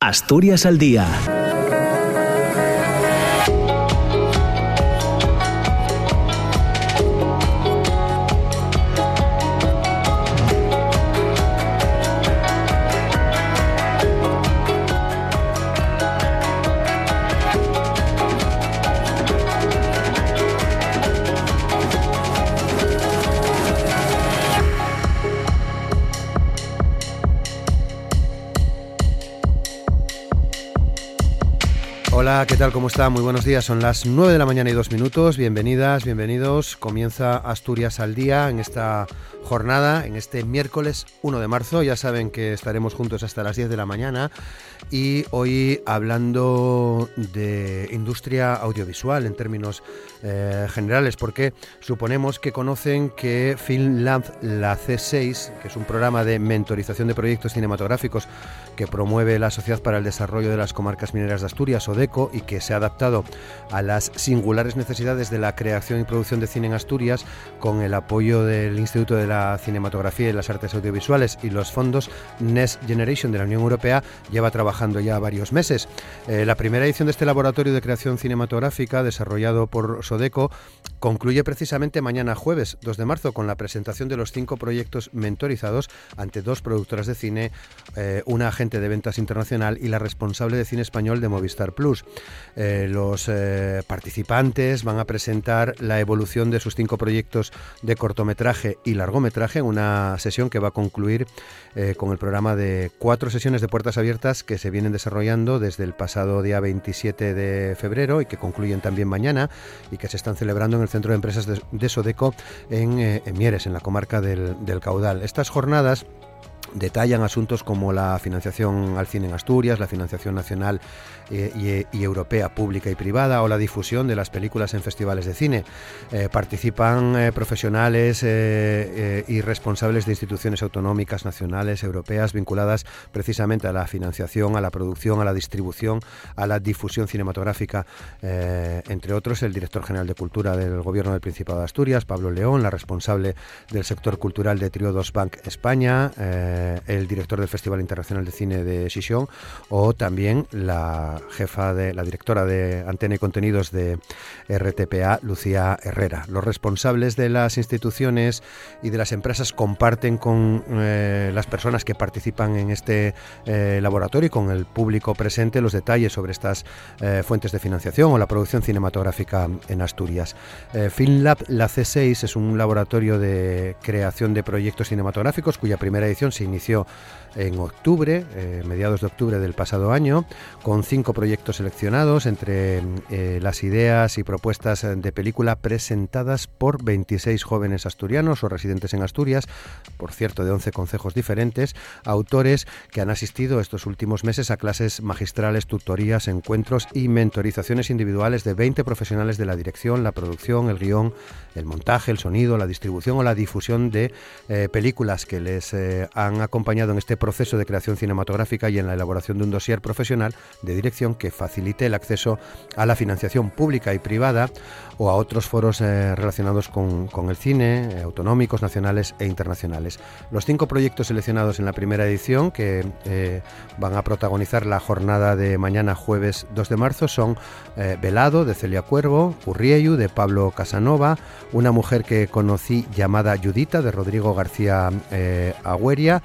Asturias al día ¿qué tal? ¿Cómo está? Muy buenos días. Son las 9 de la mañana y dos minutos. Bienvenidas, bienvenidos. Comienza Asturias al día en esta jornada, en este miércoles 1 de marzo. Ya saben que estaremos juntos hasta las 10 de la mañana y hoy hablando de industria audiovisual en términos eh, generales, porque suponemos que conocen que FilmLab, la C6, que es un programa de mentorización de proyectos cinematográficos que promueve la Sociedad para el Desarrollo de las Comarcas Mineras de Asturias, ODECO, y que se ha adaptado a las singulares necesidades de la creación y producción de cine en Asturias, con el apoyo del Instituto de la Cinematografía y las Artes Audiovisuales y los fondos Next Generation de la Unión Europea, lleva trabajando ya varios meses. Eh, la primera edición de este laboratorio de creación cinematográfica, desarrollado por Sodeco, concluye precisamente mañana jueves 2 de marzo con la presentación de los cinco proyectos mentorizados ante dos productoras de cine, eh, una agente de ventas internacional y la responsable de cine español de Movistar Plus. Eh, los eh, participantes van a presentar la evolución de sus cinco proyectos de cortometraje y largometraje en una sesión que va a concluir eh, con el programa de cuatro sesiones de puertas abiertas que se vienen desarrollando desde el pasado día 27 de febrero y que concluyen también mañana y que se están celebrando en el Centro de Empresas de, Sodeco en, Mieres, en la comarca del Caudal. Estas jornadas detallan asuntos como la financiación al cine en Asturias, la financiación nacional eh, y, europea pública y privada o la difusión de las películas en festivales de cine. Eh, participan eh, profesionales y responsables de instituciones autonómicas, nacionales, europeas, vinculadas precisamente a la financiación, a la producción, a la distribución, a la difusión cinematográfica, entre otros el director general de Cultura del Gobierno del Principado de Asturias, Pablo León, la responsable del sector cultural de Triodos Bank España, el director del Festival Internacional de Cine de Xixón o también la jefa de la directora de Antena y Contenidos de RTPA, Lucía Herrera. Los responsables de las instituciones y de las empresas comparten con eh, las personas que participan en este eh, laboratorio y con el público presente los detalles sobre estas eh, fuentes de financiación o la producción cinematográfica en Asturias. FilmLab, la C6, es un laboratorio de creación de proyectos cinematográficos cuya primera edición se inició en octubre, mediados de octubre del pasado año, con cinco proyectos seleccionados entre eh, las ideas y propuestas de película presentadas por 26 jóvenes asturianos o residentes en Asturias, por cierto, de 11 concejos diferentes, autores que han asistido estos últimos meses a clases magistrales, tutorías, encuentros y mentorizaciones individuales de 20 profesionales de la dirección, la producción, el guion, el montaje, el sonido, la distribución o la difusión de eh, películas que les eh, han acompañado en este proceso de creación cinematográfica y en la elaboración de un dossier profesional de dirección que facilite el acceso a la financiación pública y privada o a otros foros eh, relacionados con, el cine, eh, autonómicos, nacionales e internacionales. Los cinco proyectos seleccionados en la primera edición, que eh, van a protagonizar la jornada de mañana jueves 2 de marzo, son Velado, de Celia Cuervo, Urrieyu, de Pablo Casanova, Una mujer que conocí llamada Judita, de Rodrigo García Agüeria,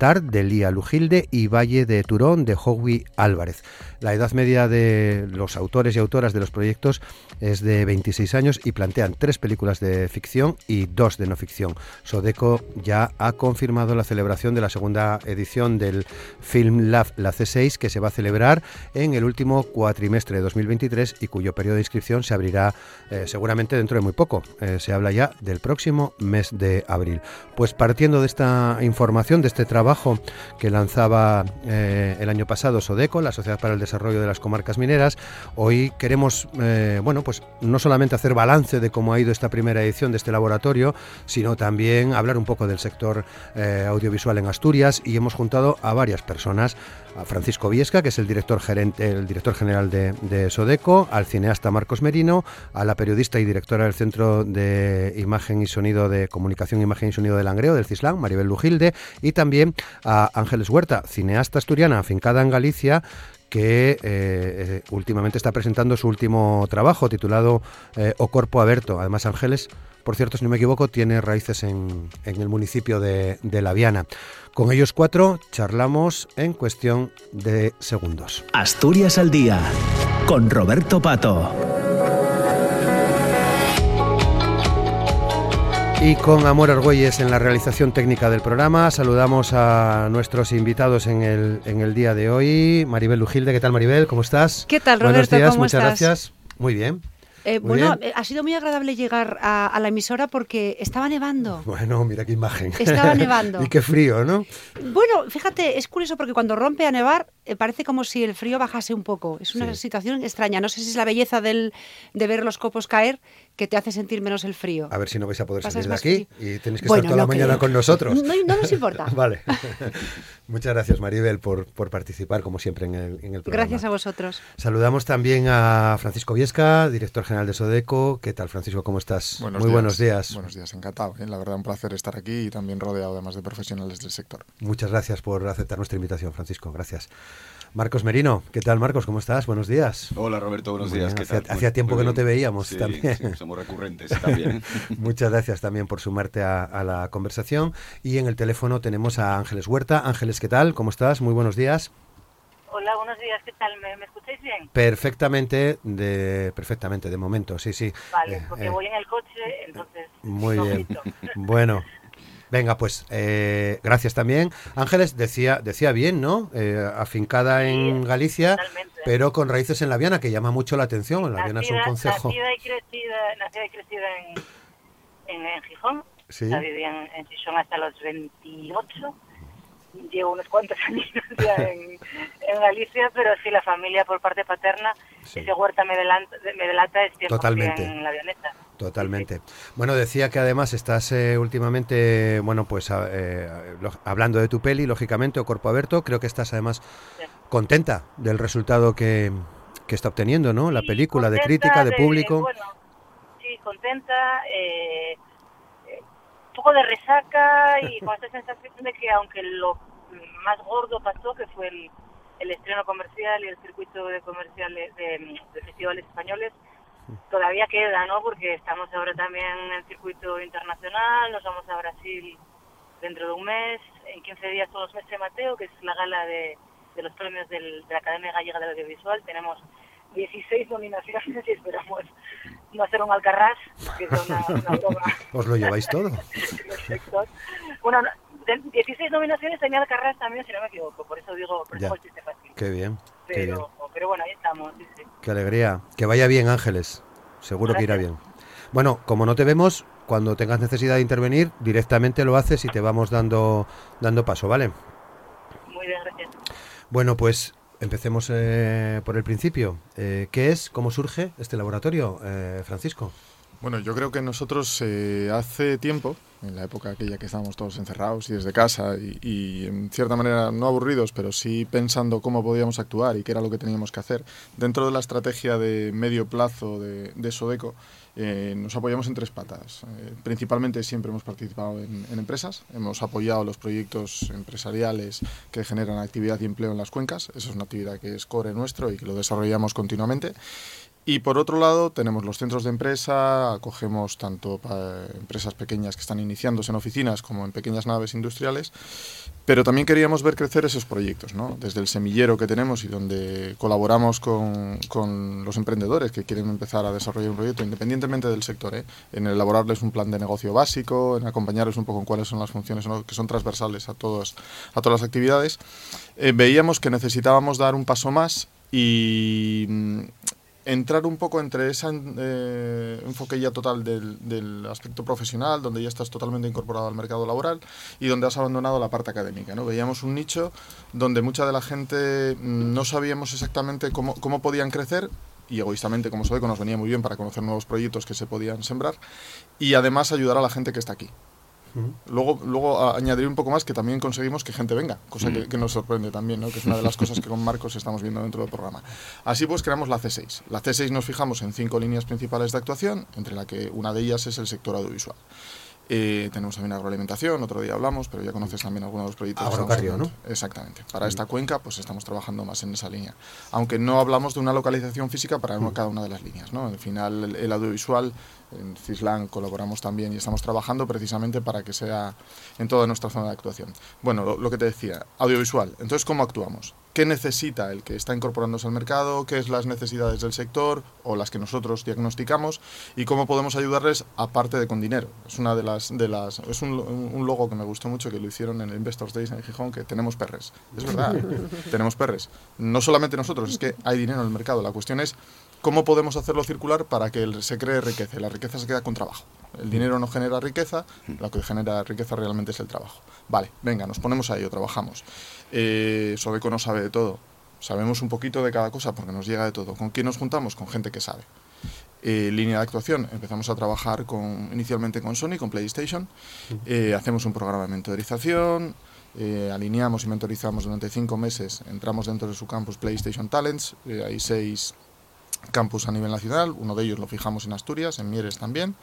Saltar, de Lía Lujilde y Valle de Turón, de Howie Álvarez. La edad media de los autores y autoras de los proyectos es de 26 años y plantean tres películas de ficción y dos de no ficción. Sodeco ya ha confirmado la celebración de la segunda edición del Film Lab La C6 que se va a celebrar en el último cuatrimestre de 2023 y cuyo periodo de inscripción se abrirá eh, seguramente dentro de muy poco. Eh, se habla ya del próximo mes de abril. Pues partiendo de esta información, de este trabajo que lanzaba eh, el año pasado Sodeco, la Sociedad para el Desarrollo de las Comarcas Mineras, hoy queremos, bueno, pues no solamente hacer balance de cómo ha ido esta primera edición de este laboratorio, sino también hablar un poco del sector eh, audiovisual en Asturias. Y hemos juntado a varias personas a Francisco Viesca, que es el director gerente, el director general de, Sodeco, al cineasta Marcos Merino, a la periodista y directora del Centro de Imagen y Sonido de Comunicación, Imagen y Sonido de Langreo, del CISLAN, Maribel Lujilde, y también a Ángeles Huerta, cineasta asturiana afincada en Galicia, que eh, eh, últimamente está presentando su último trabajo titulado eh, O Corpo Aberto. Además, Ángeles, por cierto, si no me equivoco, tiene raíces en, en el municipio de, de La Viana. Con ellos cuatro charlamos en cuestión de segundos. Asturias al día, con Roberto Pato. Y con Amor Argüelles en la realización técnica del programa, saludamos a nuestros invitados en el, en el día de hoy. Maribel Lujilde, ¿qué tal Maribel? ¿Cómo estás? ¿Qué tal Roberto? Buenos días, ¿Cómo muchas estás? gracias. Muy bien. Eh, bueno, ha sido muy agradable llegar a, la emisora porque estaba nevando. Bueno, mira qué imagen. Estaba nevando. y qué frío, ¿no? Bueno, fíjate, es curioso porque cuando rompe a nevar parece como si el frío bajase un poco. Es una situación extraña. No sé si es la belleza del, de ver los copos caer que te hace sentir menos el frío. A ver si no vais a poder salir de aquí y tenéis que estar toda la mañana con nosotros. No, no nos importa. vale. Muchas gracias, Maribel, por, por participar, como siempre, en el, en el programa. Gracias a vosotros. Saludamos también a Francisco Viesca, director general de Sodeco. ¿Qué tal, Francisco? ¿Cómo estás? Muy buenos días. Buenos días, encantado. ¿eh? La verdad, un placer estar aquí y también rodeado además de profesionales del sector. Muchas gracias por aceptar nuestra invitación, Francisco. Gracias. Marcos Merino, ¿qué tal Marcos? ¿Cómo estás? Buenos días. Hola Roberto, buenos días. ¿Qué hacía, hacía tiempo que no te veíamos también. Sí, somos recurrentes también. Muchas gracias también por sumarte a, a, la conversación. Y en el teléfono tenemos a Ángeles Huerta. Ángeles, ¿qué tal? ¿Cómo estás? Muy buenos días. Hola, buenos días, ¿qué tal? ¿Me, me escucháis bien? Perfectamente, de, perfectamente, de momento, sí, sí. Vale, eh, porque eh, voy en el coche, entonces... Muy bien. Bueno, Venga, pues eh, gracias también. Ángeles decía, decía bien, ¿no? Eh, afincada en Galicia, totalmente. pero con raíces en La Viana, que llama mucho la atención. La Viana es un concejo. Nacida y crecida, nacida y crecida en, en, en Gijón. Sí. Sea, viví en, en Gijón hasta los 28. Llevo unos cuantos años ya en, en, Galicia, pero sí, la familia por parte paterna, sí. ese huerta me delata, me delata es 100% Totalmente. en la avioneta. Totalmente. Bueno, decía que además estás eh, últimamente, bueno, pues eh, lo, hablando de tu peli, lógicamente, o Corpo Aberto, creo que estás además sí. contenta del resultado que, que, está obteniendo, ¿no? La película, de crítica, de, de, público. Bueno, sí, contenta, eh, un poco de resaca y con esta sensación de que aunque lo más gordo pasó, que fue el, el estreno comercial y el circuito de comerciales de, de festivales españoles, todavía queda, ¿no? Porque estamos ahora también en el circuito internacional, nos vamos a Brasil dentro de un mes, en 15 días son los meses Mateo, que es la gala de, de los premios del, de la Academia Gallega del Audiovisual, tenemos 16 nominaciones y esperamos no hacer un alcarrás, que es una, una broma. ¿Os lo lleváis todo? bueno, 16 nominaciones tenía Alcarrás también, si no me equivoco, por eso digo, por eso el chiste fácil. Qué bien. Pero, bueno, ahí estamos, sí, sí. Qué alegría. Que vaya bien, Ángeles. Seguro Gracias. que irá bien. Bueno, como no te vemos, cuando tengas necesidad de intervenir, directamente lo haces y te vamos dando, dando paso, ¿vale? Muy bien, gracias. Bueno, pues empecemos eh, por el principio. Eh, ¿Qué es, cómo surge este laboratorio, eh, Francisco? Bueno, yo creo que nosotros eh, hace tiempo, en la época aquella que estábamos todos encerrados y desde casa y, y, en cierta manera no aburridos, pero sí pensando cómo podíamos actuar y qué era lo que teníamos que hacer, dentro de la estrategia de medio plazo de, de Sodeco, eh, nos apoyamos en tres patas. Eh, principalmente siempre hemos participado en, en, empresas, hemos apoyado los proyectos empresariales que generan actividad y empleo en las cuencas, eso es una actividad que es core nuestro y que lo desarrollamos continuamente. Y por otro lado, tenemos los centros de empresa, acogemos tanto empresas pequeñas que están iniciándose en oficinas como en pequeñas naves industriales, pero también queríamos ver crecer esos proyectos, ¿no? desde el semillero que tenemos y donde colaboramos con, con los emprendedores que quieren empezar a desarrollar un proyecto, independientemente del sector, ¿eh? en elaborarles un plan de negocio básico, en acompañarles un poco en cuáles son las funciones que son transversales a, todos, a todas las actividades, eh, veíamos que necesitábamos dar un paso más y entrar un poco entre ese eh, enfoque ya total del, del, aspecto profesional, donde ya estás totalmente incorporado al mercado laboral y donde has abandonado la parte académica. ¿no? Veíamos un nicho donde mucha de la gente no sabíamos exactamente cómo, cómo podían crecer y egoístamente como Sodeco nos venía muy bien para conocer nuevos proyectos que se podían sembrar y además ayudar a la gente que está aquí. Luego, luego añadiré un poco más que también conseguimos que gente venga, cosa que, que, nos sorprende también, ¿no? que es una de las cosas que con Marcos estamos viendo dentro del programa. Así pues creamos la C6. La C6 nos fijamos en cinco líneas principales de actuación, entre la que una de ellas es el sector audiovisual. Eh, tenemos también agroalimentación, otro día hablamos, pero ya conoces también algunos de los proyectos. ¿no? Exactamente. Para esta cuenca, pues estamos trabajando más en esa línea. Aunque no hablamos de una localización física para cada una de las líneas, ¿no? Al final, el audiovisual en Cislan colaboramos también y estamos trabajando precisamente para que sea en toda nuestra zona de actuación. Bueno, lo, lo, que te decía, audiovisual. Entonces, ¿cómo actuamos? ¿Qué necesita el que está incorporándose al mercado? ¿Qué es las necesidades del sector o las que nosotros diagnosticamos? ¿Y cómo podemos ayudarles aparte de con dinero? Es una de las... De las es un, un logo que me gustó mucho que lo hicieron en el Investors Days en Gijón, que tenemos perres. Es verdad, tenemos perres. No solamente nosotros, es que hay dinero en el mercado. La cuestión es ¿Cómo podemos hacerlo circular para que se cree riqueza? La riqueza se queda con trabajo. El dinero no genera riqueza, lo que genera riqueza realmente es el trabajo. Vale, venga, nos ponemos a ello, trabajamos. Eh, Sobeco no sabe de todo. Sabemos un poquito de cada cosa porque nos llega de todo. ¿Con quién nos juntamos? Con gente que sabe. Eh, línea de actuación, empezamos a trabajar inicialmente con Sony, con PlayStation. Eh, hacemos un programa de mentorización, eh, alineamos y mentorizamos durante cinco meses. Entramos dentro de su campus PlayStation Talents. Hay seis campus a nivel nacional, uno de ellos lo fijamos en Asturias, en Mieres también,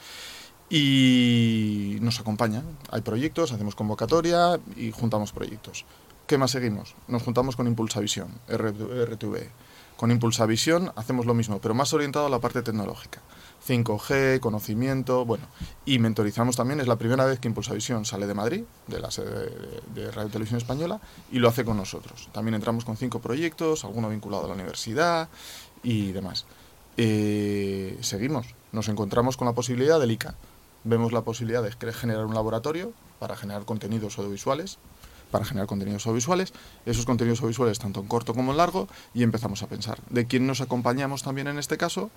y nos acompañan. Hay proyectos, hacemos convocatoria y juntamos proyectos. ¿Qué más seguimos? Nos juntamos con Impulsavisión, RTV. Con Impulsavisión hacemos lo mismo, pero más orientado a la parte tecnológica. 5G, conocimiento, bueno, y mentorizamos también, es la primera vez que Impulsavisión sale de Madrid, de la sede de Radio Televisión Española, y lo hace con nosotros. También entramos con cinco proyectos, alguno vinculado a la universidad, y demás. Eh, seguimos, nos encontramos con la posibilidad del ICA. Vemos la posibilidad de generar un laboratorio para generar contenidos audiovisuales, para generar contenidos audiovisuales, esos contenidos audiovisuales tanto en corto como en largo, y empezamos a pensar de quién nos acompañamos también en este caso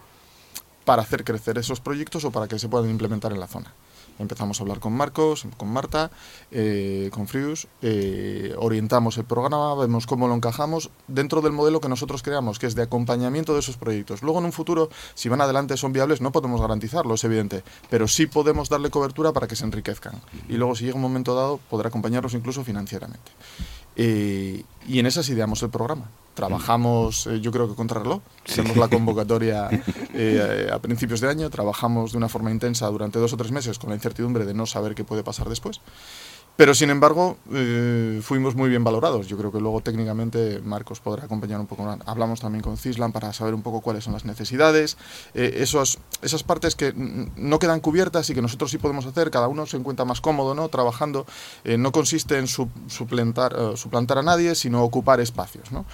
para hacer crecer esos proyectos o para que se puedan implementar en la zona. Empezamos a hablar con Marcos, con Marta, eh, con Frius, eh, orientamos el programa, vemos cómo lo encajamos dentro del modelo que nosotros creamos, que es de acompañamiento de esos proyectos. Luego en un futuro, si van adelante, son viables, no podemos garantizarlo, es evidente, pero sí podemos darle cobertura para que se enriquezcan. Y luego, si llega un momento dado, podrá acompañarlos incluso financieramente. Eh, y en esas ideamos el programa. Trabajamos, eh, yo creo que contra reloj. Hacemos la convocatoria eh, a principios de año. Trabajamos de una forma intensa durante dos o tres meses con la incertidumbre de no saber qué puede pasar después. Pero sin embargo, eh, fuimos muy bien valorados. Yo creo que luego técnicamente Marcos podrá acompañar un poco. Hablamos también con Cislan para saber un poco cuáles son las necesidades. Eh, esos, esas partes que no quedan cubiertas y que nosotros sí podemos hacer, cada uno se encuentra más cómodo ¿no? trabajando. Eh, no consiste en su, suplantar, uh, suplantar a nadie, sino ocupar espacios. ¿no?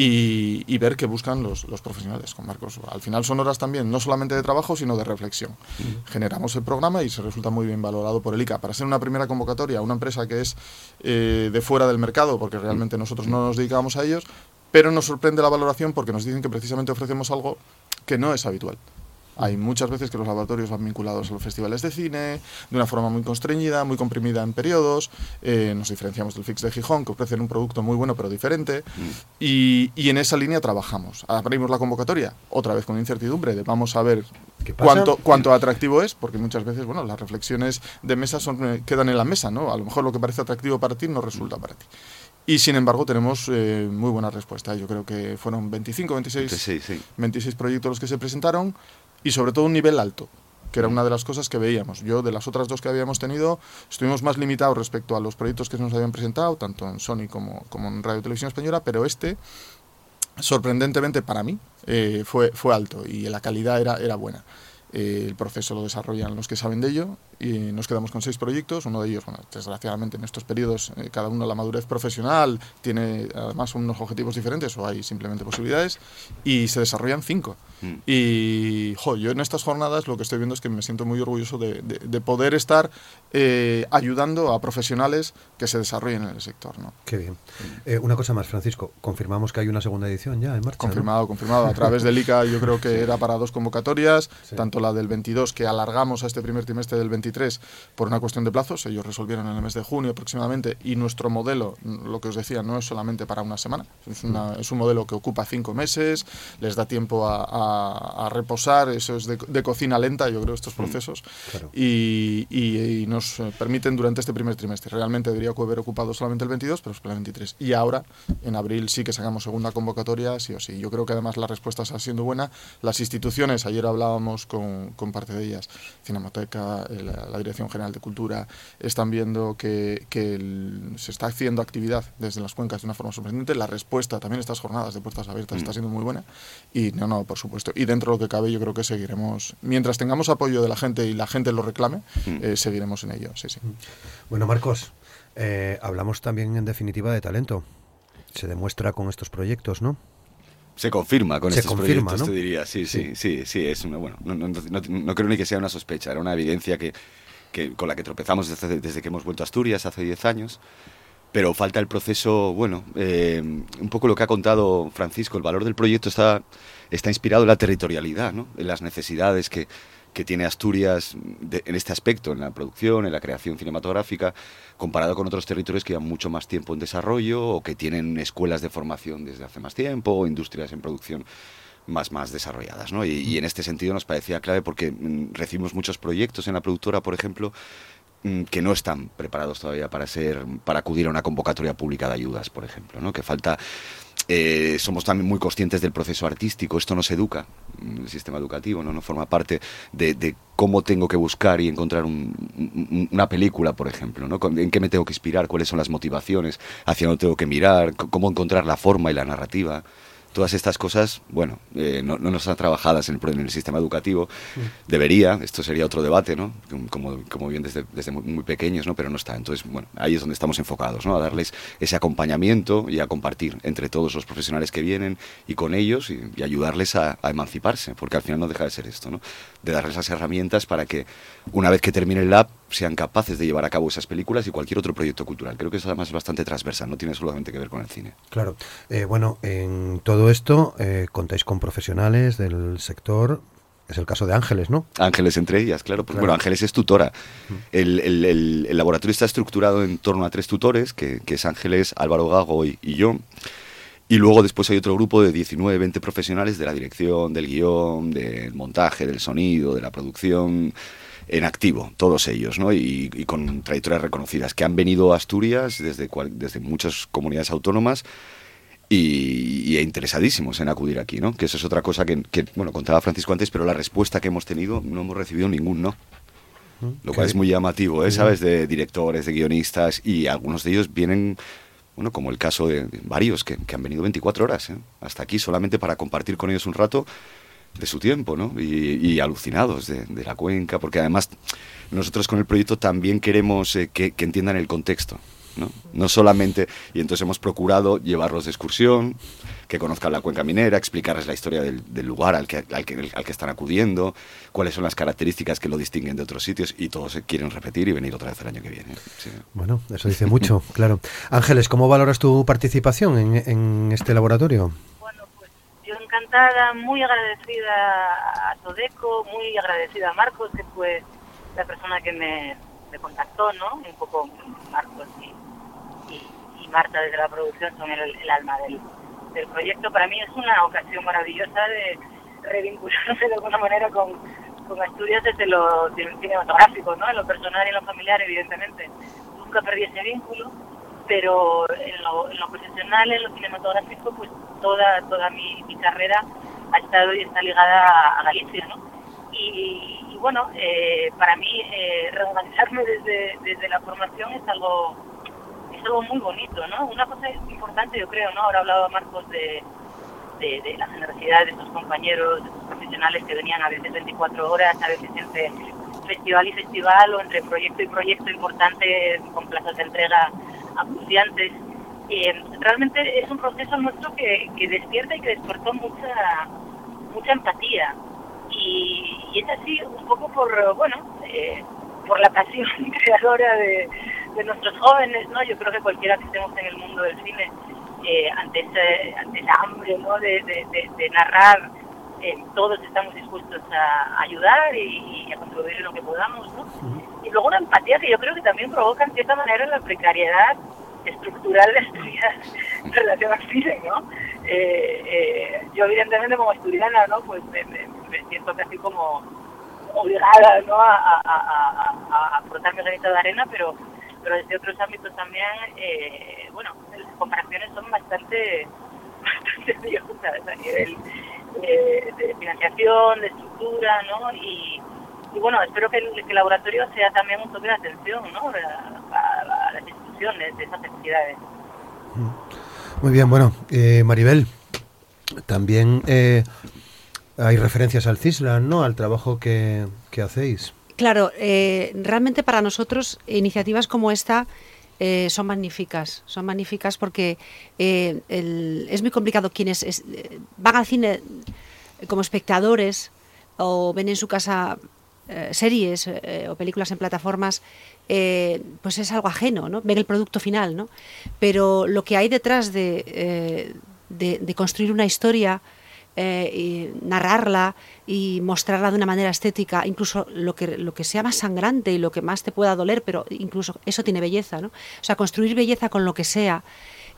Y, y, ver qué buscan los, los, profesionales con Marcos. Al final son horas también, no solamente de trabajo, sino de reflexión. Uh -huh. Generamos el programa y se resulta muy bien valorado por el ICA. Para ser una primera convocatoria, una empresa que es eh, de fuera del mercado, porque realmente nosotros no nos dedicamos a ellos, pero nos sorprende la valoración porque nos dicen que precisamente ofrecemos algo que no es habitual. Hay muchas veces que los laboratorios van vinculados a los festivales de cine, de una forma muy constreñida, muy comprimida en periodos. Eh, nos diferenciamos del Fix de Gijón, que ofrecen un producto muy bueno pero diferente. Mm. Y, y, en esa línea trabajamos. Abrimos la convocatoria, otra vez con incertidumbre, de vamos a ver cuánto, cuánto atractivo es, porque muchas veces bueno, las reflexiones de mesa son, eh, quedan en la mesa. ¿no? A lo mejor lo que parece atractivo para ti no resulta para ti. Y sin embargo tenemos eh, muy buena respuesta. Yo creo que fueron 25, 26, 26, sí. 26 proyectos los que se presentaron y sobre todo un nivel alto, que era una de las cosas que veíamos. Yo, de las otras dos que habíamos tenido, estuvimos más limitados respecto a los proyectos que nos habían presentado, tanto en Sony como, como en Radio Televisión Española, pero este, sorprendentemente para mí, eh, fue, fue alto y la calidad era, era buena. Eh, el proceso lo desarrollan los que saben de ello y nos quedamos con seis proyectos. Uno de ellos, bueno, desgraciadamente en estos periodos, eh, cada uno la madurez profesional tiene además unos objetivos diferentes o hay simplemente posibilidades y se desarrollan cinco. Mm. Y jo, yo en estas jornadas lo que estoy viendo es que me siento muy orgulloso de, de, de poder estar eh, ayudando a profesionales que se desarrollen en el sector. ¿no? Qué bien. Eh, una cosa más, Francisco, confirmamos que hay una segunda edición ya en marcha. Confirmado, ¿no? confirmado. A través del ICA yo creo que era para dos convocatorias, sí. tanto la del 22 que alargamos a este primer trimestre del 23 23 por una cuestión de plazos. Ellos resolvieron en el mes de junio aproximadamente y nuestro modelo, lo que os decía, no es solamente para una semana. Es, una, es un modelo que ocupa cinco meses, les da tiempo a, a, reposar, eso es de, de, cocina lenta, yo creo, estos procesos, claro. y, y, y, nos permiten durante este primer trimestre. Realmente debería haber ocupado solamente el 22, pero es para el 23. Y ahora, en abril, sí que sacamos segunda convocatoria, sí o sí. Yo creo que además la respuesta está siendo buena. Las instituciones, ayer hablábamos con, con parte de ellas, Cinemateca, la, la, Dirección General de Cultura, están viendo que, que el, se está haciendo actividad desde las cuencas de una forma sorprendente. La respuesta también estas jornadas de puertas abiertas mm. está siendo muy buena. Y no, no, por supuesto. Y dentro de lo que cabe, yo creo que seguiremos, mientras tengamos apoyo de la gente y la gente lo reclame, mm. eh, seguiremos en ello. Sí, sí. Bueno, Marcos, eh, hablamos también en definitiva de talento. Se demuestra con estos proyectos, ¿no? Se confirma con Se estos confirma, proyectos, ¿no? te diría. Sí, sí, sí, sí, es una, bueno, no, no, no, no creo ni que sea una sospecha, era una evidencia que, que con la que tropezamos desde, desde, que hemos vuelto a Asturias hace 10 años. Pero falta el proceso, bueno, eh, un poco lo que ha contado Francisco, el valor del proyecto está, está inspirado en la territorialidad, ¿no? en las necesidades que, que tiene Asturias de, en este aspecto, en la producción, en la creación cinematográfica, comparado con otros territorios que llevan mucho más tiempo en desarrollo o que tienen escuelas de formación desde hace más tiempo o industrias en producción más, más desarrolladas. ¿no? Y, y en este sentido nos parecía clave porque mm, recibimos muchos proyectos en la productora, por ejemplo, mm, que no están preparados todavía para ser para acudir a una convocatoria pública de ayudas, por ejemplo, ¿no? que falta eh, somos también muy conscientes del proceso artístico, esto nos educa, el sistema educativo, no, forma parte de, cómo tengo que buscar y encontrar un, una película, por ejemplo, ¿no? en qué me tengo que inspirar, cuáles son las motivaciones, hacia dónde tengo que mirar, cómo encontrar la forma y la narrativa todas estas cosas, bueno, eh, no, no, están trabajadas en el, en el sistema educativo. Mm. Debería, esto sería otro debate, ¿no? Como, como bien desde, desde muy, muy, pequeños, ¿no? Pero no está. Entonces, bueno, ahí es donde estamos enfocados, ¿no? A darles ese acompañamiento y a compartir entre todos los profesionales que vienen y con ellos y, y ayudarles a, a, emanciparse, porque al final no deja de ser esto, ¿no? De darles las herramientas para que una vez que termine el lab sean capaces de llevar a cabo esas películas y cualquier otro proyecto cultural. Creo que eso además es bastante transversal, no tiene solamente que ver con el cine. Claro. Eh, bueno, en todo esto eh, contáis con profesionales del sector. Es el caso de Ángeles, ¿no? Ángeles entre ellas, claro. Pues, claro. Bueno, Ángeles es tutora. El, el, el, el, laboratorio está estructurado en torno a tres tutores, que, que es Ángeles, Álvaro Gago y, y yo. Y luego después hay otro grupo de 19, 20 profesionales de la dirección, del guion, del montaje, del sonido, de la producción, en activo, todos ellos, ¿no? Y, y, con trayectorias reconocidas, que han venido a Asturias desde, cual, desde muchas comunidades autónomas y, y, interesadísimos en acudir aquí, ¿no? Que eso es otra cosa que, que, bueno, contaba Francisco antes, pero la respuesta que hemos tenido no hemos recibido ningún no. Lo cual es muy llamativo, ¿eh? ¿sabes? De directores, de guionistas, y algunos de ellos vienen, bueno, como el caso de varios que, que han venido 24 horas, ¿eh? hasta aquí solamente para compartir con ellos un rato de su tiempo, ¿no? Y, alucinados de, de, la cuenca, porque además nosotros con el proyecto también queremos eh, que, que, entiendan el contexto, ¿no? No solamente, y entonces hemos procurado llevarlos de excursión, que conozcan la cuenca minera, explicarles la historia del, del lugar al que, al, que, al que están acudiendo, cuáles son las características que lo distinguen de otros sitios, y todos quieren repetir y venir otra vez el año que viene. Sí. Bueno, eso dice mucho, claro. Ángeles, ¿cómo valoras tu participación en, en este laboratorio? encantada, muy agradecida a Sodeco, muy agradecida a Marcos, que fue la persona que me, me contactó, ¿no? Un poco Marcos y, y, y Marta desde la producción son el, el alma del, del, proyecto. Para mí es una ocasión maravillosa de revincularse de alguna manera con, con Asturias desde lo cinematográfico, ¿no? En lo personal y en lo familiar, evidentemente. Nunca perdí ese vínculo pero en lo, profesional, en lo cinematográfico, pues toda, toda mi, carrera ha estado y está ligada a, Galicia, ¿no? Y, y bueno, eh, para mí eh, reorganizarme desde, desde la formación es algo algo muy bonito, ¿no? Una cosa importante, yo creo, ¿no? Ahora hablaba Marcos de, de, de la generosidad de estos compañeros, de estos profesionales que venían a veces 24 horas, a veces entre festival y festival o entre proyecto y proyecto importante con plazas de entrega acuciantes. Eh, realmente es un proceso nuestro que, que, despierta y que despertó mucha mucha empatía. Y, y es así un poco por, bueno, eh, por la pasión creadora de, de, nuestros jóvenes, ¿no? Yo creo que cualquiera que estemos en el mundo del cine, eh, ante, ese, ante esa hambre, ¿no? De, de, de narrar eh, todos estamos dispuestos a ayudar y, a contribuir en lo que podamos, ¿no? Y luego una empatía que yo creo que también provoca en cierta manera la precariedad estructural de Asturias en relación al cine, ¿no? Eh, eh, yo evidentemente como asturiana, ¿no? Pues me, siento casi como obligada, ¿no? A, a, a, a aportar mi granito de arena, pero pero desde otros ámbitos también, eh, bueno, las comparaciones son bastante, bastante a nivel eh, de financiación, de estructura, ¿no? Y, bueno, espero que el, laboratorio sea también un toque de atención, ¿no? A, las instituciones de esas necesidades. Mm. Muy bien, bueno, eh, Maribel, también eh, hay referencias al CISLA, ¿no? Al trabajo que, que hacéis. Claro, eh, realmente para nosotros iniciativas como esta eh, son magníficas, son magníficas porque eh, es muy complicado quienes van al cine como espectadores o ven en su casa series o películas en plataformas, pues es algo ajeno, ¿no? Ven el producto final, ¿no? Pero lo que hay detrás de, de construir una historia eh, narrarla y mostrarla de una manera estética, incluso lo que, lo que sea más sangrante y lo que más te pueda doler, pero incluso eso tiene belleza, ¿no? O sea, construir belleza con lo que sea.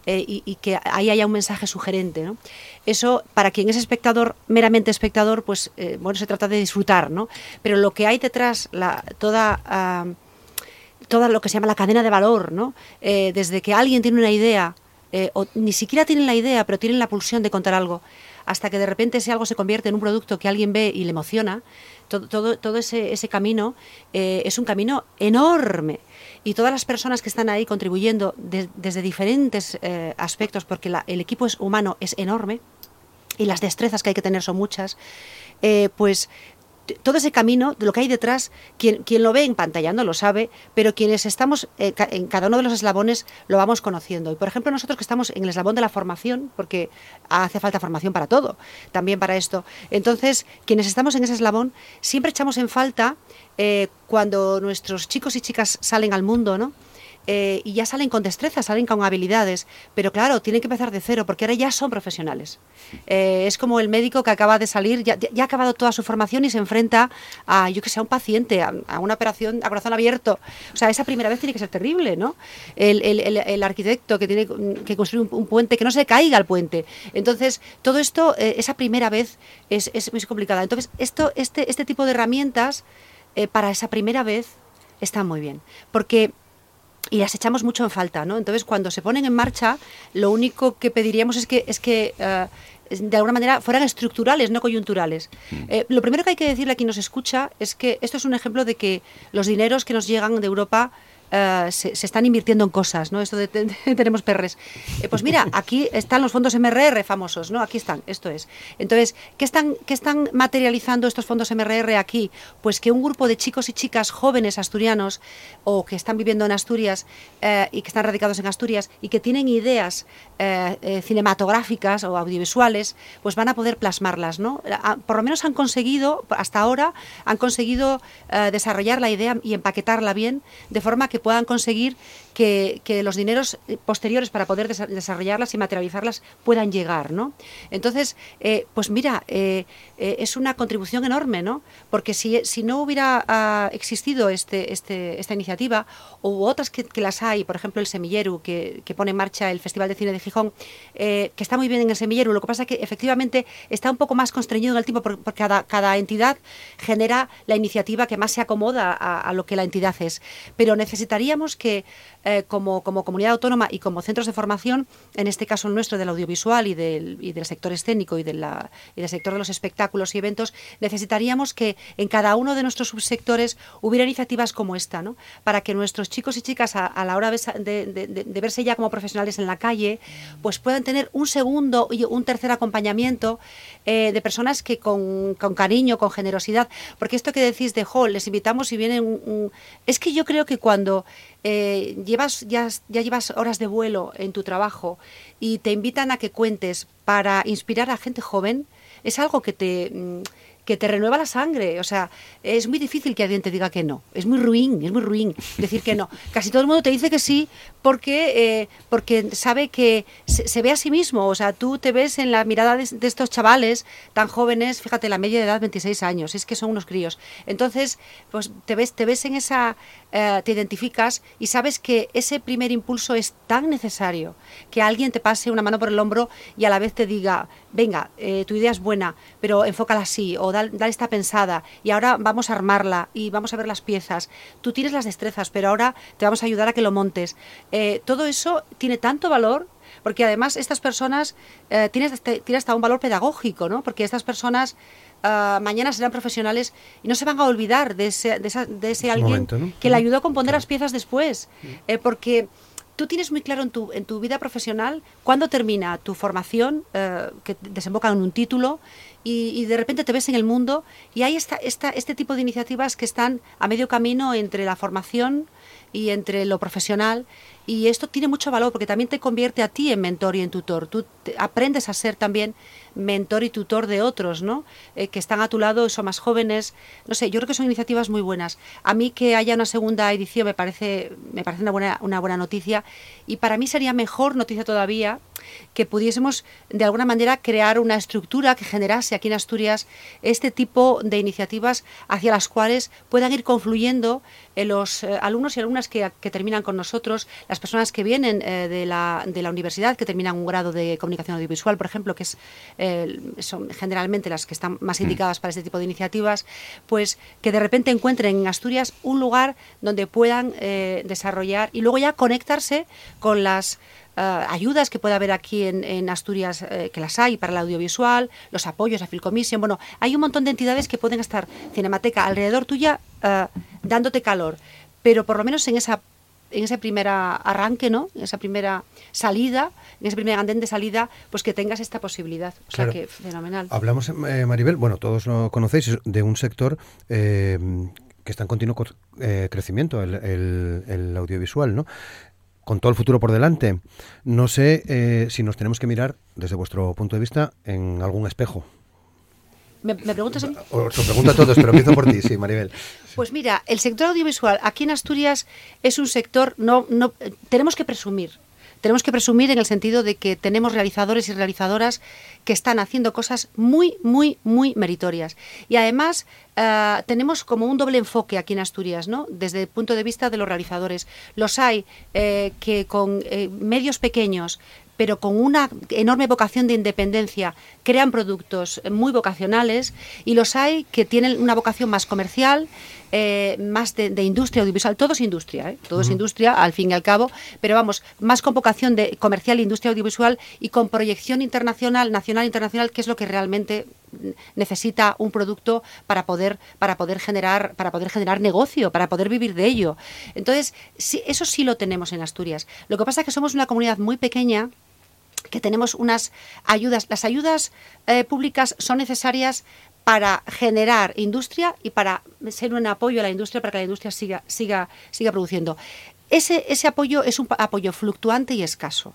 Eh, y, que ahí haya un mensaje sugerente. ¿no? Eso, para quien es espectador, meramente espectador, pues eh, bueno, se trata de disfrutar, ¿no? Pero lo que hay detrás, la, toda, ah, toda lo que se llama la cadena de valor, ¿no? desde que alguien tiene una idea, o ni siquiera tienen la idea, pero tienen la pulsión de contar algo, hasta que de repente ese algo se convierte en un producto que alguien ve y le emociona, todo, todo, todo ese, ese, camino eh, es un camino enorme. Y todas las personas que están ahí contribuyendo desde diferentes eh, aspectos, porque el equipo es humano, es enorme, y las destrezas que hay que tener son muchas, eh, pues todo ese camino, de lo que hay detrás, quien, quien lo ve en pantalla no lo sabe, pero quienes estamos eh, en cada uno de los eslabones lo vamos conociendo. Y por ejemplo, nosotros que estamos en el eslabón de la formación, porque hace falta formación para todo, también para esto. Entonces, quienes estamos en ese eslabón, siempre echamos en falta eh, cuando nuestros chicos y chicas salen al mundo, ¿no? Eh, y ya salen con destreza, salen con habilidades, pero claro, tienen que empezar de cero porque ahora ya son profesionales. Eh, es como el médico que acaba de salir, ya, ha acabado toda su formación y se enfrenta a, yo que sé, a un paciente, a, una operación a corazón abierto. O sea, esa primera vez tiene que ser terrible, ¿no? El, arquitecto que tiene que construir un, puente, que no se caiga el puente. Entonces, todo esto, eh, esa primera vez es, es, muy complicada. Entonces, esto, este, este tipo de herramientas para esa primera vez están muy bien, porque y las echamos mucho en falta, ¿no? Entonces, cuando se ponen en marcha, lo único que pediríamos es que, es que eh, de alguna manera fueran estructurales, no coyunturales. Mm. Eh, lo primero que hay que decirle a quien nos escucha es que esto es un ejemplo de que los dineros que nos llegan de Europa eh, se, están invirtiendo en cosas, ¿no? Esto de, tenemos perres. Eh, pues mira, aquí están los fondos MRR famosos, ¿no? Aquí están, esto es. Entonces, ¿qué están, ¿qué están materializando estos fondos MRR aquí? Pues que un grupo de chicos y chicas jóvenes asturianos o que están viviendo en Asturias eh, y que están radicados en Asturias y que tienen ideas cinematográficas o audiovisuales, pues van a poder plasmarlas, ¿no? Por lo menos han conseguido, hasta ahora, han conseguido desarrollar la idea y empaquetarla bien, de forma que puedan conseguir que, los dineros posteriores para poder desarrollarlas y materializarlas puedan llegar, ¿no? Entonces, eh, pues mira, eh, eh, es una contribución enorme, ¿no? Porque si, si no hubiera ah, existido este, este, esta iniciativa, u otras que, las hay, por ejemplo el Semillero, que, pone en marcha el Festival de Cine de Gijón, que está muy bien en el Semillero, lo que pasa es que efectivamente está un poco más constreñido en el tiempo porque cada, cada entidad genera la iniciativa que más se acomoda a, a lo que la entidad es. Pero necesitaríamos que eh, como, como, comunidad autónoma y como centros de formación, en este caso nuestro del audiovisual y del, y del sector escénico y, la, y del sector de los espectáculos y eventos, necesitaríamos que en cada uno de nuestros subsectores hubiera iniciativas como esta, ¿no? para que nuestros chicos y chicas a, la hora de, de, verse ya como profesionales en la calle, pues puedan tener un segundo y un tercer acompañamiento eh, de personas que con, con, cariño, con generosidad, porque esto que decís de, jo, les invitamos y vienen un, Es que yo creo que cuando eh, llevas, ya, ya llevas horas de vuelo en tu trabajo y te invitan a que cuentes para inspirar a gente joven, es algo que te... que te renueva la sangre. O sea, es muy difícil que alguien te diga que no. Es muy ruin, es muy ruin decir que no. Casi todo el mundo te dice que sí porque, eh, porque sabe que se, se ve a sí mismo. O sea, tú te ves en la mirada de, de estos chavales tan jóvenes, fíjate, la media de edad 26 años, es que son unos críos. Entonces, pues te ves, te ves en esa, eh, te identificas y sabes que ese primer impulso es tan necesario que alguien te pase una mano por el hombro y a la vez te diga, venga, eh, tu idea es buena, pero enfócala así, o dale, dale esta pensada, y ahora vamos a armarla y vamos a ver las piezas. Tú tienes las destrezas, pero ahora te vamos a ayudar a que lo montes. Eh, todo eso tiene tanto valor porque además estas personas eh, tienen, hasta, tiene hasta un valor pedagógico, ¿no? Porque estas personas ah, mañana serán profesionales y no se van a olvidar de ese, de esa- de ese Ese alguien momento, ¿no? que le ayudó a componer las piezas después. Eh, porque tú tienes muy claro en tu, en tu vida profesional cuándo termina tu formación, eh, que desemboca en un título, y, de repente te ves en el mundo y hay esta, esta, este tipo de iniciativas que están a medio camino entre la formación y entre lo profesional. Y esto tiene mucho valor porque también te convierte a ti en mentor y en tutor. Tú aprendes a ser también mentor y tutor de otros, ¿no? Eh, que están a tu lado, son más jóvenes. No sé, yo creo que son iniciativas muy buenas. A mí que haya una segunda edición me parece, me parece una, buena, una buena noticia. Y para mí sería mejor noticia todavía que pudiésemos de alguna manera crear una estructura que generase aquí en Asturias este tipo de iniciativas hacia las cuales puedan ir confluyendo eh, los eh, alumnos y alumnas que, terminan con nosotros, las personas que vienen de, la, de la universidad, que terminan un grado de comunicación audiovisual, por ejemplo, que es, eh, son generalmente las que están más indicadas para este tipo de iniciativas, pues que de repente encuentren en Asturias un lugar donde puedan eh, desarrollar y luego ya conectarse con las eh, ayudas que pueda haber aquí en, en Asturias, eh, que las hay para el audiovisual, los apoyos a Filcommission. Bueno, hay un montón de entidades que pueden estar, Cinemateca, alrededor tuya, dándote calor. Pero por lo menos en esa en ese primer arranque, ¿no? En esa primera salida, en ese primer andén de salida, pues que tengas esta posibilidad. O sea Claro. que fenomenal. Hablamos, eh, Maribel, bueno, todos lo conocéis, de un sector eh, que está en continuo co- eh, crecimiento, el, el- el audiovisual, ¿no? Con todo el futuro por delante. No sé eh, si nos tenemos que mirar, desde vuestro punto de vista, en algún espejo. ¿Me, me preguntas a mí? Os lo pregunto a todos, pero empiezo por ti, sí, Maribel. Pues mira, el sector audiovisual aquí en Asturias es un sector, no, no, tenemos que presumir. Tenemos que presumir en el sentido de que tenemos realizadores y realizadoras que están haciendo cosas muy, muy, muy meritorias. Y además eh, tenemos como un doble enfoque aquí en Asturias, ¿no? Desde el punto de vista de los realizadores. Los hay eh, que con eh, medios pequeños pero con una enorme vocación de independencia, crean productos muy vocacionales y los hay que tienen una vocación más comercial, eh, más de, de industria audiovisual, todo es industria, ¿eh? todo es industria al fin y al cabo, pero vamos, más con vocación de comercial e industria audiovisual y con proyección internacional, nacional e internacional, que es lo que realmente necesita un producto para poder para poder generar para poder generar negocio para poder vivir de ello. Entonces sí, eso sí lo tenemos en Asturias. Lo que pasa es que somos una comunidad muy pequeña que tenemos unas ayudas. Las ayudas eh, públicas son necesarias para generar industria y para ser un apoyo a la industria para que la industria siga, siga, siga produciendo. Ese, ese apoyo es un apoyo fluctuante y escaso.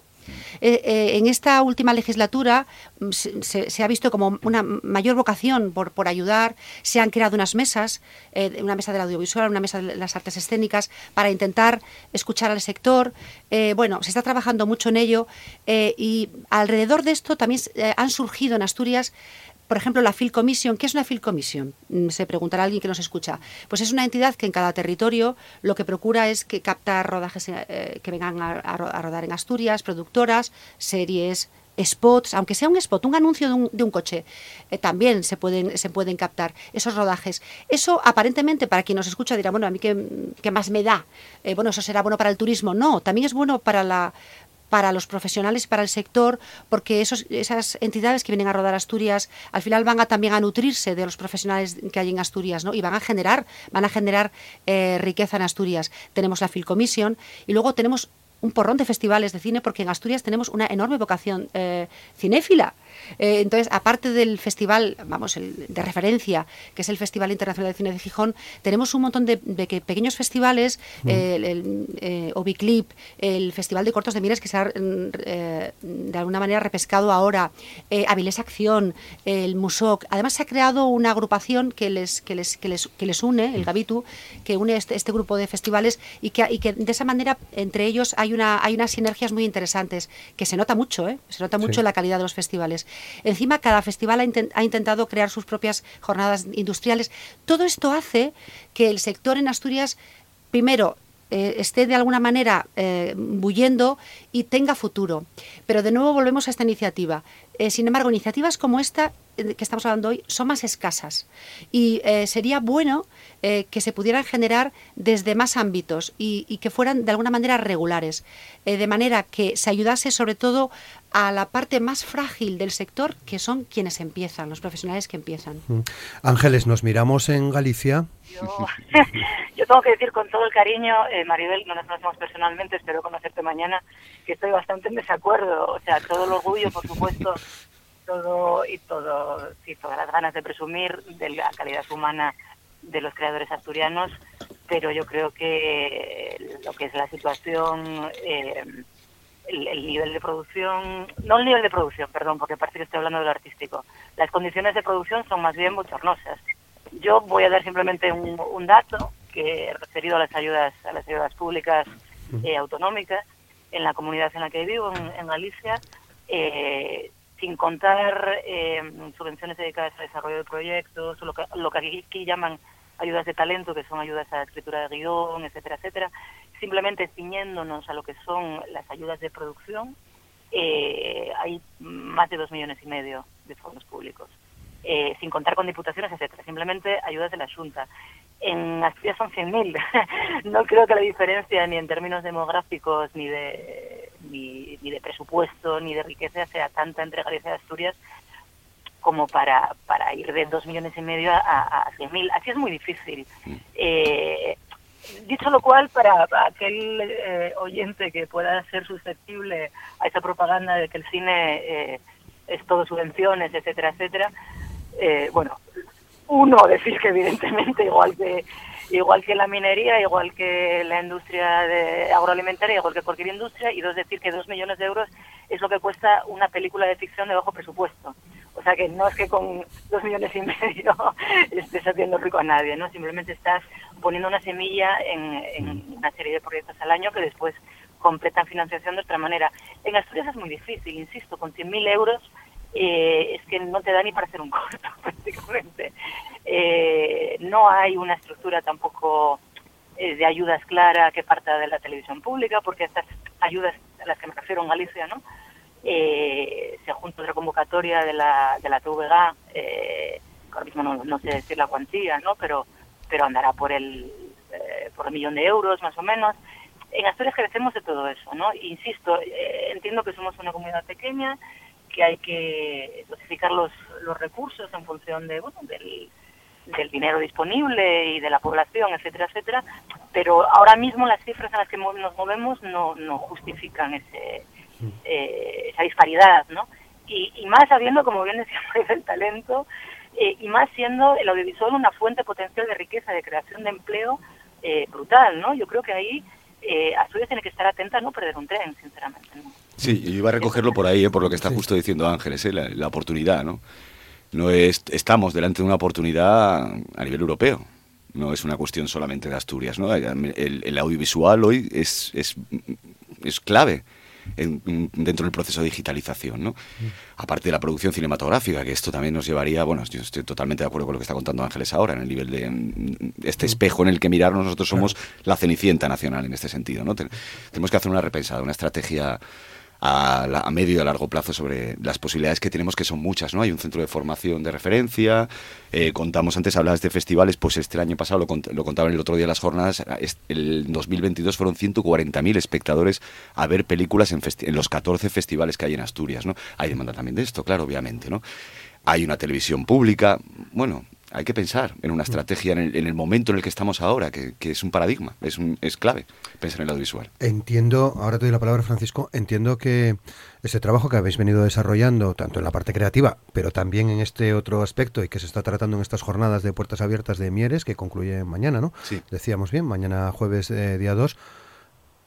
Eh, eh, en esta última legislatura mm, se, ha visto como una mayor vocación por, por ayudar. Se han creado unas mesas, eh, una mesa del audiovisual, una mesa de las artes escénicas, para intentar escuchar al sector. Bueno, se está trabajando mucho en ello y alrededor de esto también han surgido en Asturias por ejemplo, la Phil Commission. ¿Qué es una Phil Commission? Mm, Se preguntará alguien que nos escucha. Pues es una entidad que en cada territorio lo que procura es que captar rodajes eh, que vengan a, a ro- a rodar en Asturias, productoras, series, spots, aunque sea un spot, un anuncio de un, coche, eh, también se pueden, se pueden captar esos rodajes. Eso aparentemente para quien nos escucha dirá, bueno, a mí qué, qué más me da, Eh, bueno, eso será bueno para el turismo. No, también es bueno para la para los profesionales y para el sector, porque esos, esas entidades que vienen a rodar Asturias al final van a también a nutrirse de los profesionales que hay en Asturias, ¿no? Y van a generar, van a generar eh, riqueza en Asturias. Tenemos la Film Commission y luego tenemos un porrón de festivales de cine porque en Asturias tenemos una enorme vocación eh, cinéfila. Eh, entonces, aparte del festival, vamos, el, de referencia, que es el Festival Internacional de Cine de Gijón, tenemos un montón de, pequeños festivales, mm. el, el eh, Obiclip, el Festival de Cortos de Miras, que se ha eh, de alguna manera repescado ahora, Avilés Acción, el Musoc. Además, se ha creado una agrupación que les, que les, que les, que les une, el mm. Gabitu, que une este, este grupo de festivales y que, y que de esa manera entre ellos hay, una, hay unas sinergias muy interesantes, que se nota mucho, se nota mucho la calidad de los festivales. Encima, cada festival ha, intentado crear sus propias jornadas industriales. Todo esto hace que el sector en Asturias, primero, eh, esté de alguna manera eh, bullendo y tenga futuro. Pero de nuevo volvemos a esta iniciativa. Eh, sin embargo, iniciativas como esta que estamos hablando hoy son más escasas y sería bueno que se pudieran generar desde más ámbitos y, y, que fueran de alguna manera regulares, de manera que se ayudase sobre todo a la parte más frágil del sector, que son quienes empiezan, los profesionales que empiezan. Mm. Ángeles, nos miramos en Galicia. Yo, tengo que decir con todo el cariño, eh, Maribel, no nos conocemos personalmente, espero conocerte mañana, que estoy bastante en desacuerdo. O sea, todo el orgullo, por supuesto, todo y todo, sí, todas las ganas de presumir de la calidad humana de los creadores asturianos, pero yo creo que lo que es la situación eh, el, nivel de producción, no el nivel de producción, perdón, porque parece que estoy hablando de lo artístico. Las condiciones de producción son más bien bochornosas. Yo voy a dar simplemente un, dato que referido a las ayudas, a las ayudas públicas eh, autonómicas en la comunidad en la que vivo, en, Galicia, eh, sin contar eh, subvenciones dedicadas al desarrollo de proyectos, lo que, lo que aquí llaman ayudas de talento, que son ayudas a la escritura de guion, etcétera, etcétera, simplemente ciñéndonos a lo que son las ayudas de producción, eh, hay más de dos millones y medio de fondos públicos, eh, sin contar con diputaciones, etcétera. Simplemente ayudas de la Junta. En Asturias son 100.000. no creo que la diferencia ni en términos demográficos, ni de, ni, de presupuesto, ni de riqueza sea tanta entre Galicia y Asturias como para, para ir de dos millones y medio a, a 100.000. Así es muy difícil. Eh, Dicho lo cual, para, aquel eh, oyente que pueda ser susceptible a esa propaganda de que el cine eh, es todo subvenciones, etcétera, etcétera, eh, bueno, uno decir que evidentemente igual que igual que la minería, igual que la industria de agroalimentaria, igual que cualquier industria, y dos decir que dos millones de euros es lo que cuesta una película de ficción de bajo presupuesto. O sea que no es que con dos millones y medio estés haciendo rico a nadie, ¿no? Simplemente estás poniendo una semilla en, una serie de proyectos al año que después completan financiación de otra manera. En Asturias es muy difícil, insisto, con 100.000 euros eh, es que no te da ni para hacer un corto prácticamente. Eh, no hay una estructura tampoco eh, de ayudas clara que parta de la televisión pública, porque estas ayudas a las que me refiero en Galicia, ¿no? eh, se junta otra convocatoria de la, de la TVG, eh, ahora mismo no, sé decir la cuantía, ¿no? pero, pero andará por el, eh, por el millón de euros más o menos. En Asturias carecemos de todo eso, ¿no? Insisto, eh, entiendo que somos una comunidad pequeña, que hay que dosificar los, los recursos en función de, bueno, del, del dinero disponible y de la población, etcétera, etcétera, pero ahora mismo las cifras en las que nos movemos no, no justifican ese, eh, esa disparidad, ¿no? Y, más sabiendo, como bien decíamos, el talento, eh, y más siendo el audiovisual una fuente potencial de riqueza, de creación de empleo eh, brutal, ¿no? Yo creo que ahí eh, Asturias tiene que estar atenta a no perder un tren, sinceramente. Sí, y iba a recogerlo por ahí, por lo que está justo diciendo Ángeles, la, la, oportunidad, ¿no? No es, estamos delante de una oportunidad a nivel europeo. No es una cuestión solamente de Asturias, ¿no? El, el audiovisual hoy es, es, es clave dentro del proceso de digitalización, ¿no? Aparte de la producción cinematográfica, que esto también nos llevaría, bueno, yo estoy totalmente de acuerdo con lo que está contando Ángeles ahora, en el nivel de este espejo en el que mirarnos, nosotros somos la cenicienta nacional en este sentido, ¿no? Tenemos que hacer una repensada, una estrategia a, medio y a largo plazo sobre las posibilidades que tenemos, que son muchas, ¿no? Hay un centro de formación de referencia, eh, contamos antes, hablabas de festivales, pues este año pasado, lo, cont lo contaban el otro día las jornadas, el 2022 fueron 140.000 espectadores a ver películas en, en, los 14 festivales que hay en Asturias, ¿no? Hay demanda también de esto, claro, obviamente, ¿no? Hay una televisión pública, bueno, hay que pensar en una estrategia en el, en el momento en el que estamos ahora, que, que es un paradigma, es, un, es clave pensar en el audiovisual. Entiendo, ahora te doy la palabra Francisco, entiendo que ese trabajo que habéis venido desarrollando, tanto en la parte creativa, pero también en este otro aspecto y que se está tratando en estas jornadas de puertas abiertas de Mieres, que concluye mañana, ¿no? Sí. Decíamos bien, mañana jueves eh, día 2.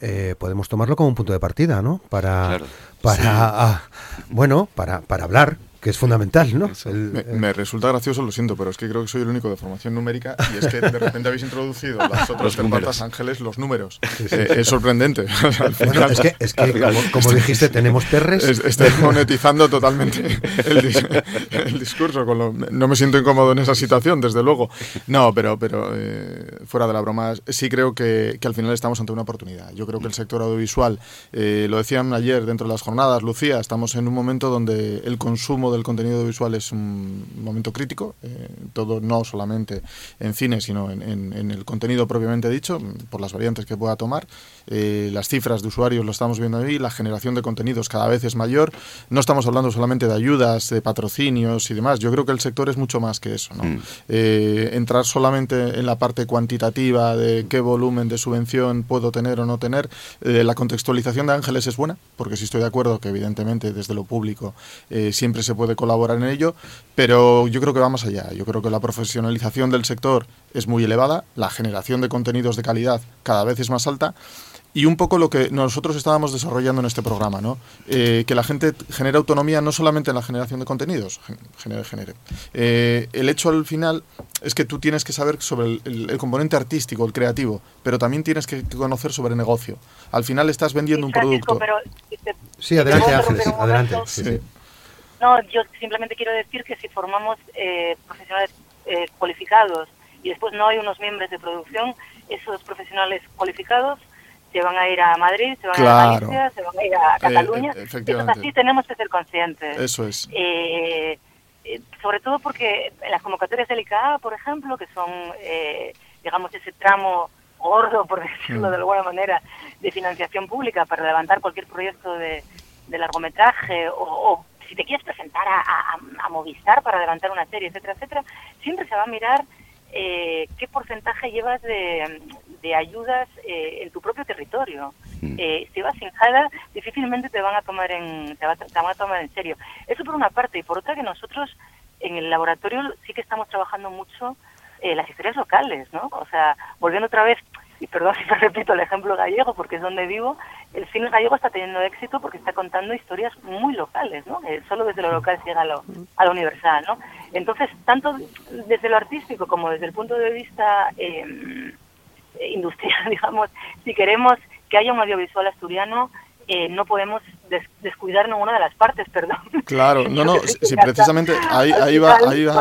eh, podemos tomarlo como un punto de partida, ¿no? Para, Claro. para ah, bueno, para, para hablar, que es fundamental, ¿no? Eso. El- Me, eh, me resulta gracioso, lo siento, pero es que creo que soy el único de formación numérica y es que de repente habéis introducido las otras patas ángeles, los números. Eh, es sorprendente. Bueno, es que, es que como, como dijiste, tenemos perres. es- estoy monetizando totalmente el, dis- el discurso. Con lo- no me siento incómodo en esa situación, desde luego. No, pero, pero eh, fuera de la broma, sí creo que, que al final estamos ante una oportunidad. Yo creo que el sector audiovisual, eh, lo decían ayer dentro de las jornadas, Lucía, estamos en un momento donde el consumo del contenido audiovisual es un momento crítico, eh, todo no solamente en cine, sino en, en- en el contenido propiamente dicho, por las variantes que pueda tomar. Eh, las cifras de usuarios lo estamos viendo ahí, la generación de contenidos cada vez es mayor. No estamos hablando solamente de ayudas, de patrocinios y demás. Yo creo que el sector es mucho más que eso. ¿no? Mm. Eh, entrar solamente en la parte cuantitativa de qué volumen de subvención puedo tener o no tener. eh, la contextualización de Ángeles es buena, porque sí estoy de acuerdo que evidentemente desde lo público eh, siempre se puede colaborar en ello, pero yo creo que va más allá. Yo creo que la profesionalización del sector es muy elevada, la generación de contenidos de calidad cada vez es más alta. Y un poco lo que nosotros estábamos desarrollando en este programa, ¿no? Eh, que la gente genere autonomía no solamente en la generación de contenidos, gen- genere, genere. Eh, el hecho al final es que tú tienes que saber sobre el, el- el componente artístico, el creativo, pero también tienes que conocer sobre negocio. Al final estás vendiendo un Francisco, producto. pero te- Sí, adelante ¿Puedo Ángeles, un adelante. Sí, Sí. No, yo simplemente quiero decir que si formamos eh, profesionales eh, cualificados y después no hay unos miembros de producción, esos profesionales cualificados se van a ir a Madrid, se van a ir a Claro. Galicia, se van a ir a Cataluña. eh, Eso es efectivamente. así, tenemos que ser conscientes. Eso es. Eh, eh, sobre todo porque en las convocatorias del ICA, por ejemplo, que son, eh, digamos, ese tramo gordo, por decirlo Mm. de alguna manera, de financiación pública para levantar cualquier proyecto de, de largometraje o, o si te quieres presentar a, a- a Movistar para levantar una serie, etcétera, etcétera, siempre se va a mirar eh, qué porcentaje llevas de, de ayudas eh, en tu propio territorio. Mm. Eh, si vas sin jala, difícilmente te van a tomar en te, va- te van a tomar en serio. Eso por una parte y por otra que nosotros en el laboratorio sí que estamos trabajando mucho eh, las historias locales, ¿no? O sea, volviendo otra vez y perdón si me repito el ejemplo gallego porque es donde vivo, el cine gallego está teniendo éxito porque está contando historias muy locales, ¿no? Eh, solo desde lo local llega a lo, a lo universal, ¿no? Entonces, tanto desde lo artístico como desde el punto de vista eh, eh, industrial, digamos, si queremos que haya un audiovisual asturiano, eh, no podemos des- descuidar ninguna de las partes, perdón. Claro, no, no, si soy precisamente ahí, ahí va, ahí va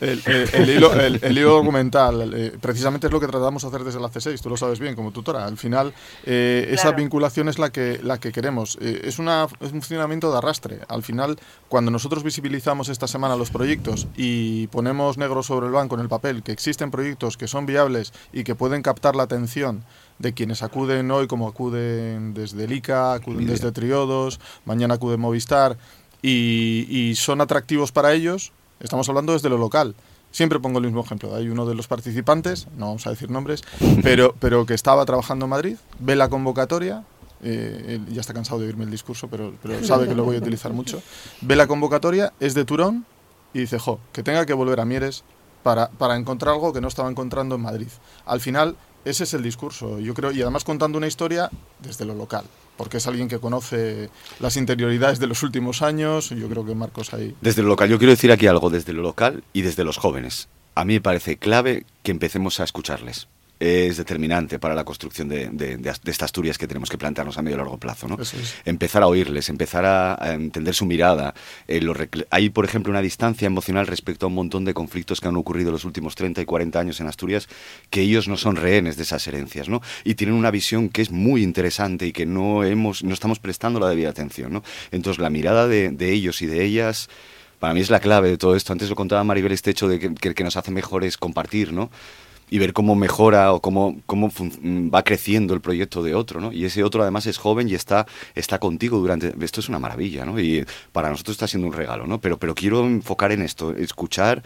el- hilo, el- el hilo argumental, eh, precisamente es lo que tratamos de hacer desde la C6, tú lo sabes bien como tutora. Al final, eh, esa vinculación es la que, la que queremos. Eh, es, una, es un funcionamiento de arrastre. Al final, cuando nosotros visibilizamos esta semana los proyectos y ponemos negro sobre el banco en el papel que existen proyectos que son viables y que pueden captar la atención de quienes acuden hoy, como acuden desde el ICA, acuden desde Triodos, mañana acuden Movistar, y, y son atractivos para ellos, estamos hablando desde lo local. Siempre pongo el mismo ejemplo. Hay uno de los participantes, no vamos a decir nombres, pero, pero que estaba trabajando en Madrid, ve la convocatoria, eh, él ya está cansado de oírme el discurso, pero, pero sabe que lo voy a utilizar mucho, ve la convocatoria, es de Turón y dice, jo, que tenga que volver a Mieres para, para encontrar algo que no estaba encontrando en Madrid. Al final, ese es el discurso, yo creo, y además contando una historia desde lo local, porque es alguien que conoce las interioridades de los últimos años, yo creo que Marcos ahí... Desde lo local, yo quiero decir aquí algo desde lo local y desde los jóvenes. A mí me parece clave que empecemos a escucharles. Es determinante para la construcción de, de- de- de esta Asturias que tenemos que plantearnos a medio y largo plazo. ¿no? Es. Empezar a oírles, empezar a, a entender su mirada. Eh, hay, por ejemplo, una distancia emocional respecto a un montón de conflictos que han ocurrido los últimos 30 y 40 años en Asturias, que ellos no son rehenes de esas herencias, ¿no? Y tienen una visión que es muy interesante y que no, hemos, no estamos prestando la debida atención, ¿no? Entonces, la mirada de, de ellos y de ellas para mí es la clave de todo esto. Antes lo contaba Maribel este hecho de que, que, que nos hace mejor es compartir, ¿no? Y ver cómo mejora o cómo, cómo va creciendo el proyecto de otro, ¿no? Y ese otro además es joven y está, está contigo durante... Esto es una maravilla, ¿no? Y para nosotros está siendo un regalo, ¿no? Pero, pero quiero enfocar en esto, escuchar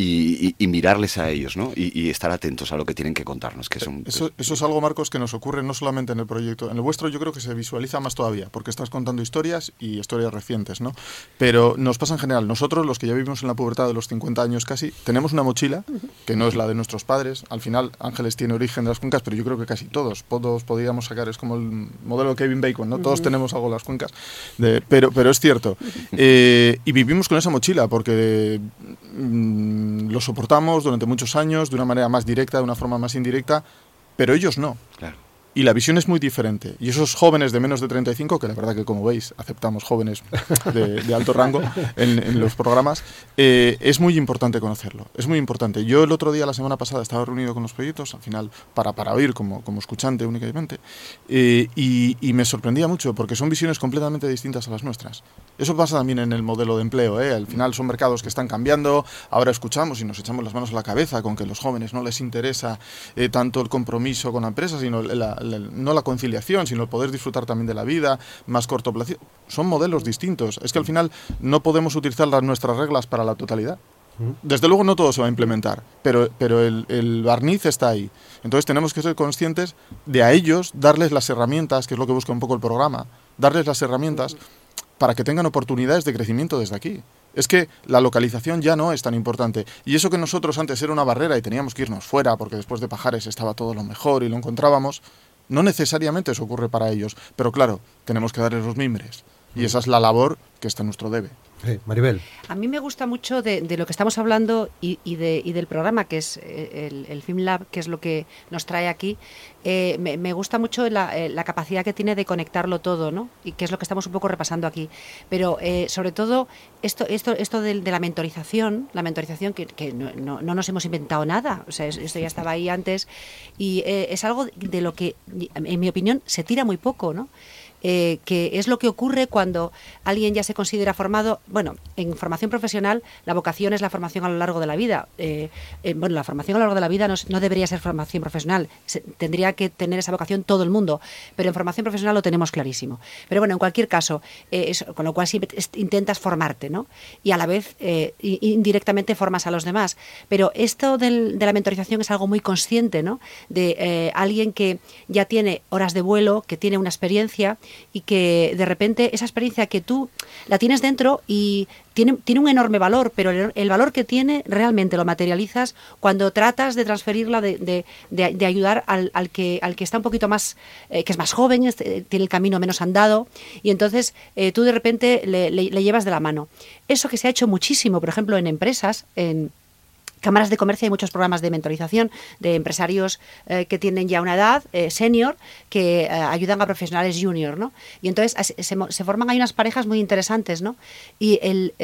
y, mirarles a ellos, ¿no? Y, estar atentos a lo que tienen que contarnos. Que son, eso, eso, es algo, Marcos, que nos ocurre no solamente en el proyecto. En el vuestro yo creo que se visualiza más todavía, porque estás contando historias y historias recientes, ¿no? Pero nos pasa en general. Nosotros, los que ya vivimos en la pubertad de los 50 años casi, tenemos una mochila que no es la de nuestros padres. Al final, Ángeles tiene origen de las cuencas, pero yo creo que casi todos, todos podríamos sacar, es como el modelo Kevin Bacon, ¿no? Todos tenemos algo en las cuencas. De, pero, pero es cierto. Eh, y vivimos con esa mochila, porque mm, lo soportamos durante muchos años de una manera más directa, de una forma más indirecta, pero ellos no. Y la visión es muy diferente. Y esos jóvenes de menos de 35, que la verdad que como veis aceptamos jóvenes de, alto rango en, los programas, eh, es muy importante conocerlo. Es muy importante. Yo el otro día, la semana pasada, estaba reunido con los proyectos, al final para, para oír como, como escuchante únicamente, eh, y, y, me sorprendía mucho porque son visiones completamente distintas a las nuestras. Eso pasa también en el modelo de empleo. ¿eh? Al final son mercados que están cambiando. Ahora escuchamos y nos echamos las manos a la cabeza con que a los jóvenes no les interesa tanto el compromiso con la empresa, sino la no la conciliación, sino el poder disfrutar también de la vida, más corto plazo. Son modelos distintos. Es que al final no podemos utilizar las, nuestras reglas para la totalidad. Desde luego no todo se va a implementar, pero, pero el, el, barniz está ahí. Entonces tenemos que ser conscientes de a ellos darles las herramientas, que es lo que busca un poco el programa, darles las herramientas para que tengan oportunidades de crecimiento desde aquí. Es que la localización ya no es tan importante. Y eso que nosotros antes era una barrera y teníamos que irnos fuera porque después de Pajares estaba todo lo mejor y lo encontrábamos, no necesariamente eso ocurre para ellos, pero claro, tenemos que darles los mimbres. Y esa es la labor que está en nuestro debe. Maribel. A mí me gusta mucho de, lo que estamos hablando y, de, del programa, que es eh, el, el Film Lab, que es lo que nos trae aquí. Eh, me, gusta mucho eh, la, capacidad que tiene de conectarlo todo, ¿no? Y que es lo que estamos un poco repasando aquí. Pero sobre todo, esto, esto, esto de, la mentorización, la mentorización que, no, no, nos hemos inventado nada, o sea, esto ya estaba ahí antes, y es algo de lo que, en mi opinión, se tira muy poco, ¿no? Eh, que es lo que ocurre cuando alguien ya se considera formado. Bueno, en formación profesional la vocación es la formación a lo largo de la vida. Eh, eh, bueno, la formación a lo largo de la vida no, debería ser formación profesional, tendría que tener esa vocación todo el mundo, pero en formación profesional lo tenemos clarísimo. Pero bueno, en cualquier caso, con lo cual siempre intentas formarte, ¿no? Y a la vez indirectamente formas a los demás. Pero esto de la mentorización es algo muy consciente, ¿no? De alguien que ya tiene horas de vuelo, que tiene una experiencia y que de repente esa experiencia que tú la tienes dentro y tiene, tiene un enorme valor, pero el, valor que tiene realmente lo materializas cuando tratas de transferirla, de, de, ayudar al, al, que, al que está un poquito más, eh, que es más joven, eh, tiene el camino menos andado, y entonces eh, tú de repente le, le llevas de la mano. Eso que se ha hecho muchísimo, por ejemplo, en empresas, en cámaras de comercio hay muchos programas de mentorización de empresarios eh, que tienen ya una edad eh, senior que eh, ayudan a profesionales junior, ¿no? Y entonces se, se, forman ahí unas parejas muy interesantes, ¿no? Y el,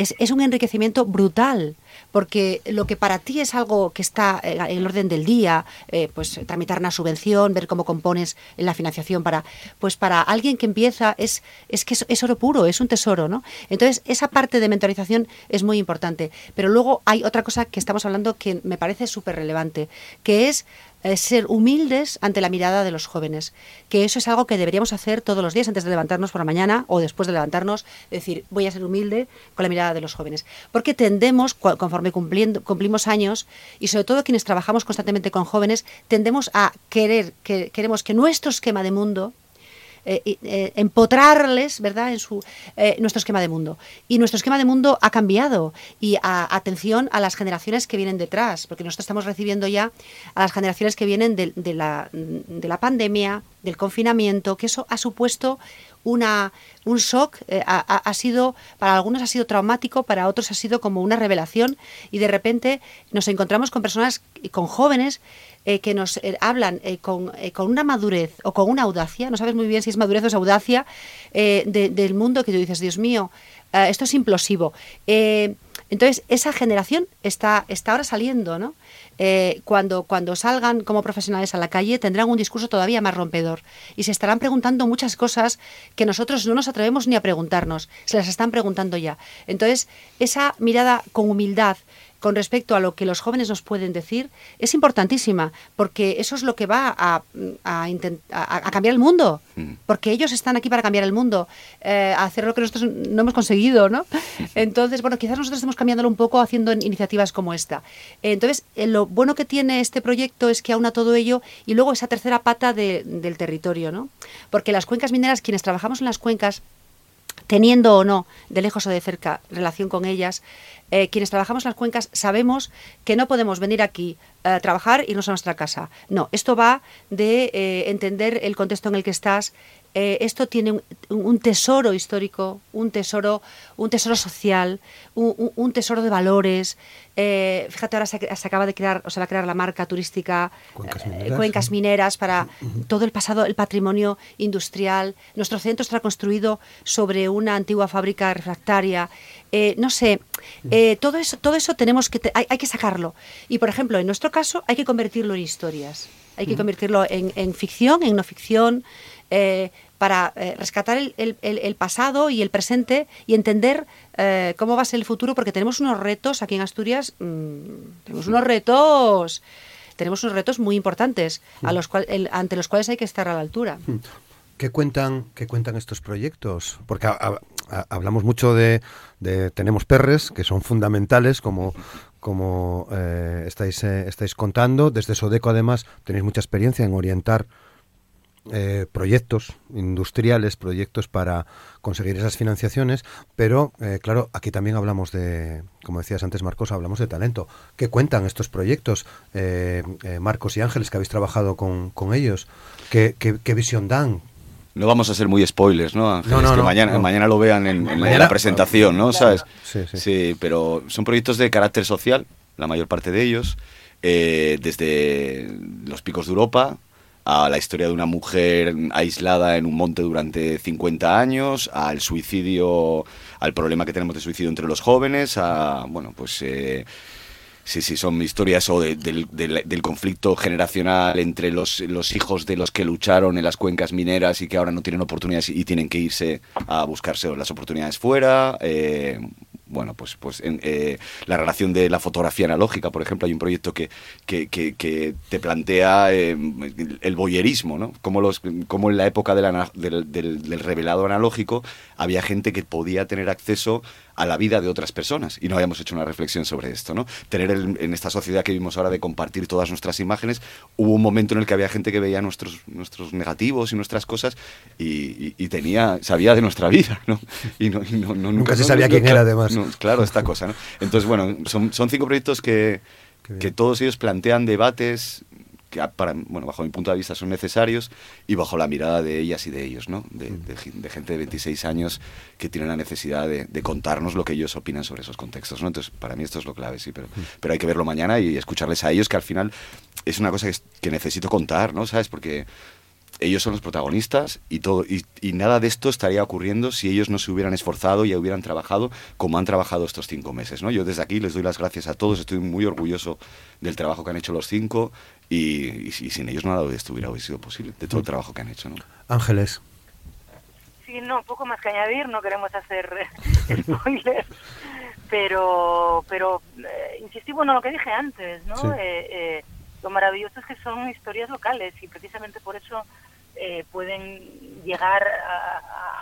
es, es, un enriquecimiento brutal porque lo que para ti es algo que está en el orden del día, eh, pues tramitar una subvención, ver cómo compones la financiación para, pues para alguien que empieza es, es que es, oro puro, es un tesoro, ¿no? Entonces, esa parte de mentorización es muy importante. Pero luego hay otra cosa que estamos hablando que me parece súper relevante, que es ser humildes ante la mirada de los jóvenes, que eso es algo que deberíamos hacer todos los días antes de levantarnos por la mañana o después de levantarnos, decir, voy a ser humilde con la mirada de los jóvenes, porque tendemos, conforme cumpliendo, cumplimos años, y sobre todo quienes trabajamos constantemente con jóvenes, tendemos a querer, que queremos que nuestro esquema de mundo eh, eh, empotrarles, ¿verdad?, en su, eh, nuestro esquema de mundo. Y nuestro esquema de mundo ha cambiado. Y atención a las generaciones que vienen detrás, porque nosotros estamos recibiendo ya a las generaciones que vienen de, la, de la pandemia, del confinamiento, que eso ha supuesto una, un shock, ha, sido, para algunos ha sido traumático, para otros ha sido como una revelación y de repente nos encontramos con personas, con jóvenes eh, que nos eh, hablan eh, con, con, una madurez o con una audacia, no sabes muy bien si es madurez o es audacia, del mundo que tú dices, Dios mío, esto es implosivo. entonces, esa generación está, está ahora saliendo, ¿no? Cuando, cuando salgan como profesionales a la calle tendrán un discurso todavía más rompedor y se estarán preguntando muchas cosas que nosotros no nos atrevemos ni a preguntarnos, se las están preguntando ya. Entonces, esa mirada con humildad, con respecto a lo que los jóvenes nos pueden decir es importantísima, porque eso es lo que va a, a, a cambiar el mundo. Porque ellos están aquí para cambiar el mundo, eh, hacer lo que nosotros no hemos conseguido, ¿no? Entonces, bueno, quizás nosotros estemos cambiándolo un poco haciendo iniciativas como esta. Entonces, eh, lo bueno que tiene este proyecto es que aúna todo ello y luego esa tercera pata del territorio, ¿no? Porque las cuencas mineras, quienes trabajamos en las cuencas, teniendo o no, de lejos o de cerca, relación con ellas, eh, quienes trabajamos en las cuencas sabemos que no podemos venir aquí a trabajar y irnos a nuestra casa. No, esto va de entender el contexto en el que estás, eh, esto tiene un, tesoro histórico, un tesoro, un tesoro social, un, tesoro de valores. Eh, fíjate, ahora se, acaba de crear, o se va a crear la marca turística Cuencas eh, Mineras, para todo el pasado, el patrimonio industrial. Nuestro centro está construido sobre una antigua fábrica refractaria. no sé, todo eso, todo eso tenemos que hay, que sacarlo. Y por ejemplo, en nuestro caso, hay que convertirlo en historias. Hay que convertirlo en, en ficción, en no ficción. Eh, para eh, rescatar el, pasado y el presente y entender eh, cómo va a ser el futuro, porque tenemos unos retos aquí en Asturias, mm, tenemos unos retos, tenemos unos retos muy importantes a los ante los cuales hay que estar a la altura. ¿Qué cuentan, qué cuentan estos proyectos? Porque hablamos mucho de, tenemos perres que son fundamentales como como estáis estáis contando desde Sodeco además tenéis mucha experiencia en orientar eh, proyectos industriales, proyectos para conseguir esas financiaciones, pero eh, claro, aquí también hablamos de, como decías antes Marcos, hablamos de talento. ¿Qué cuentan estos proyectos, eh, Marcos y Ángeles, que habéis trabajado con, ellos? ¿Qué, visión dan? No vamos a ser muy spoilers, ¿no, Ángeles? que mañana, mañana lo vean en, la presentación, ¿no? ¿Sabes? Sí, sí. pero son proyectos de carácter social, la mayor parte de ellos, desde los picos de Europa, a la historia de una mujer aislada en un monte durante 50 años, al suicidio, al problema que tenemos de suicidio entre los jóvenes, a, bueno, pues... Eh, sí, sí, son historias o del, del, conflicto generacional entre los, los, hijos de los que lucharon en las cuencas mineras y que ahora no tienen oportunidades y tienen que irse a buscarse las oportunidades fuera. Eh, bueno, pues, pues en, eh, la relación de la fotografía analógica, por ejemplo, hay un proyecto que, que, que, te plantea eh, el boyerismo, ¿no? Como, los, como en la época del, del, revelado analógico había gente que podía tener acceso a la vida de otras personas y no habíamos hecho una reflexión sobre esto, ¿no? Tener en esta sociedad que vivimos ahora de compartir todas nuestras imágenes, hubo un momento en el que había gente que veía nuestros, nuestros negativos y nuestras cosas y, tenía, sabía de nuestra vida, ¿no? Y, no, nunca, se sabía quién era además. claro, esta cosa, ¿no? Entonces, bueno, son, son cinco proyectos que, que todos ellos plantean debates que para, bueno, bajo mi punto de vista son necesarios y bajo la mirada de ellas y de ellos, ¿no? De, mm. gente de 26 años que tienen la necesidad de, contarnos lo que ellos opinan sobre esos contextos, ¿no? Entonces, para mí esto es lo clave, sí, pero, mm. pero hay que verlo mañana y escucharles a ellos, que al final es una cosa que, que necesito contar, ¿no? ¿Sabes? Porque ellos son los protagonistas y todo y, nada de esto estaría ocurriendo si ellos no se hubieran esforzado y hubieran trabajado como han trabajado estos cinco meses no yo desde aquí les doy las gracias a todos estoy muy orgulloso del trabajo que han hecho los cinco y, sin ellos nada de esto hubiera sido posible de todo el trabajo que han hecho no Ángeles. Sí no poco más que añadir no queremos hacer spoilers pero pero eh, insistimos en lo que dije antes no eh, eh, lo maravilloso es que son historias locales y precisamente por eso eh, pueden llegar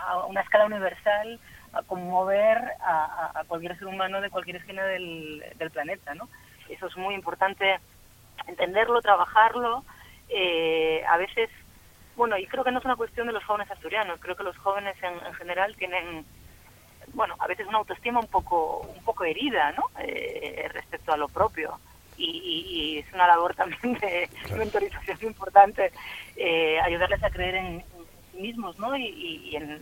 a, una escala universal, a conmover a, cualquier ser humano de cualquier esquina del, planeta, ¿no? Eso es muy importante entenderlo, trabajarlo. Eh, a veces, bueno, y creo que no es una cuestión de los jóvenes asturianos, creo que los jóvenes en, general tienen, bueno, a veces una autoestima un poco, un poco herida, ¿no? Eh, respecto a lo propio y, es una labor también de mentorización importante, eh, ayudarles a creer en, sí mismos ¿no? y, en,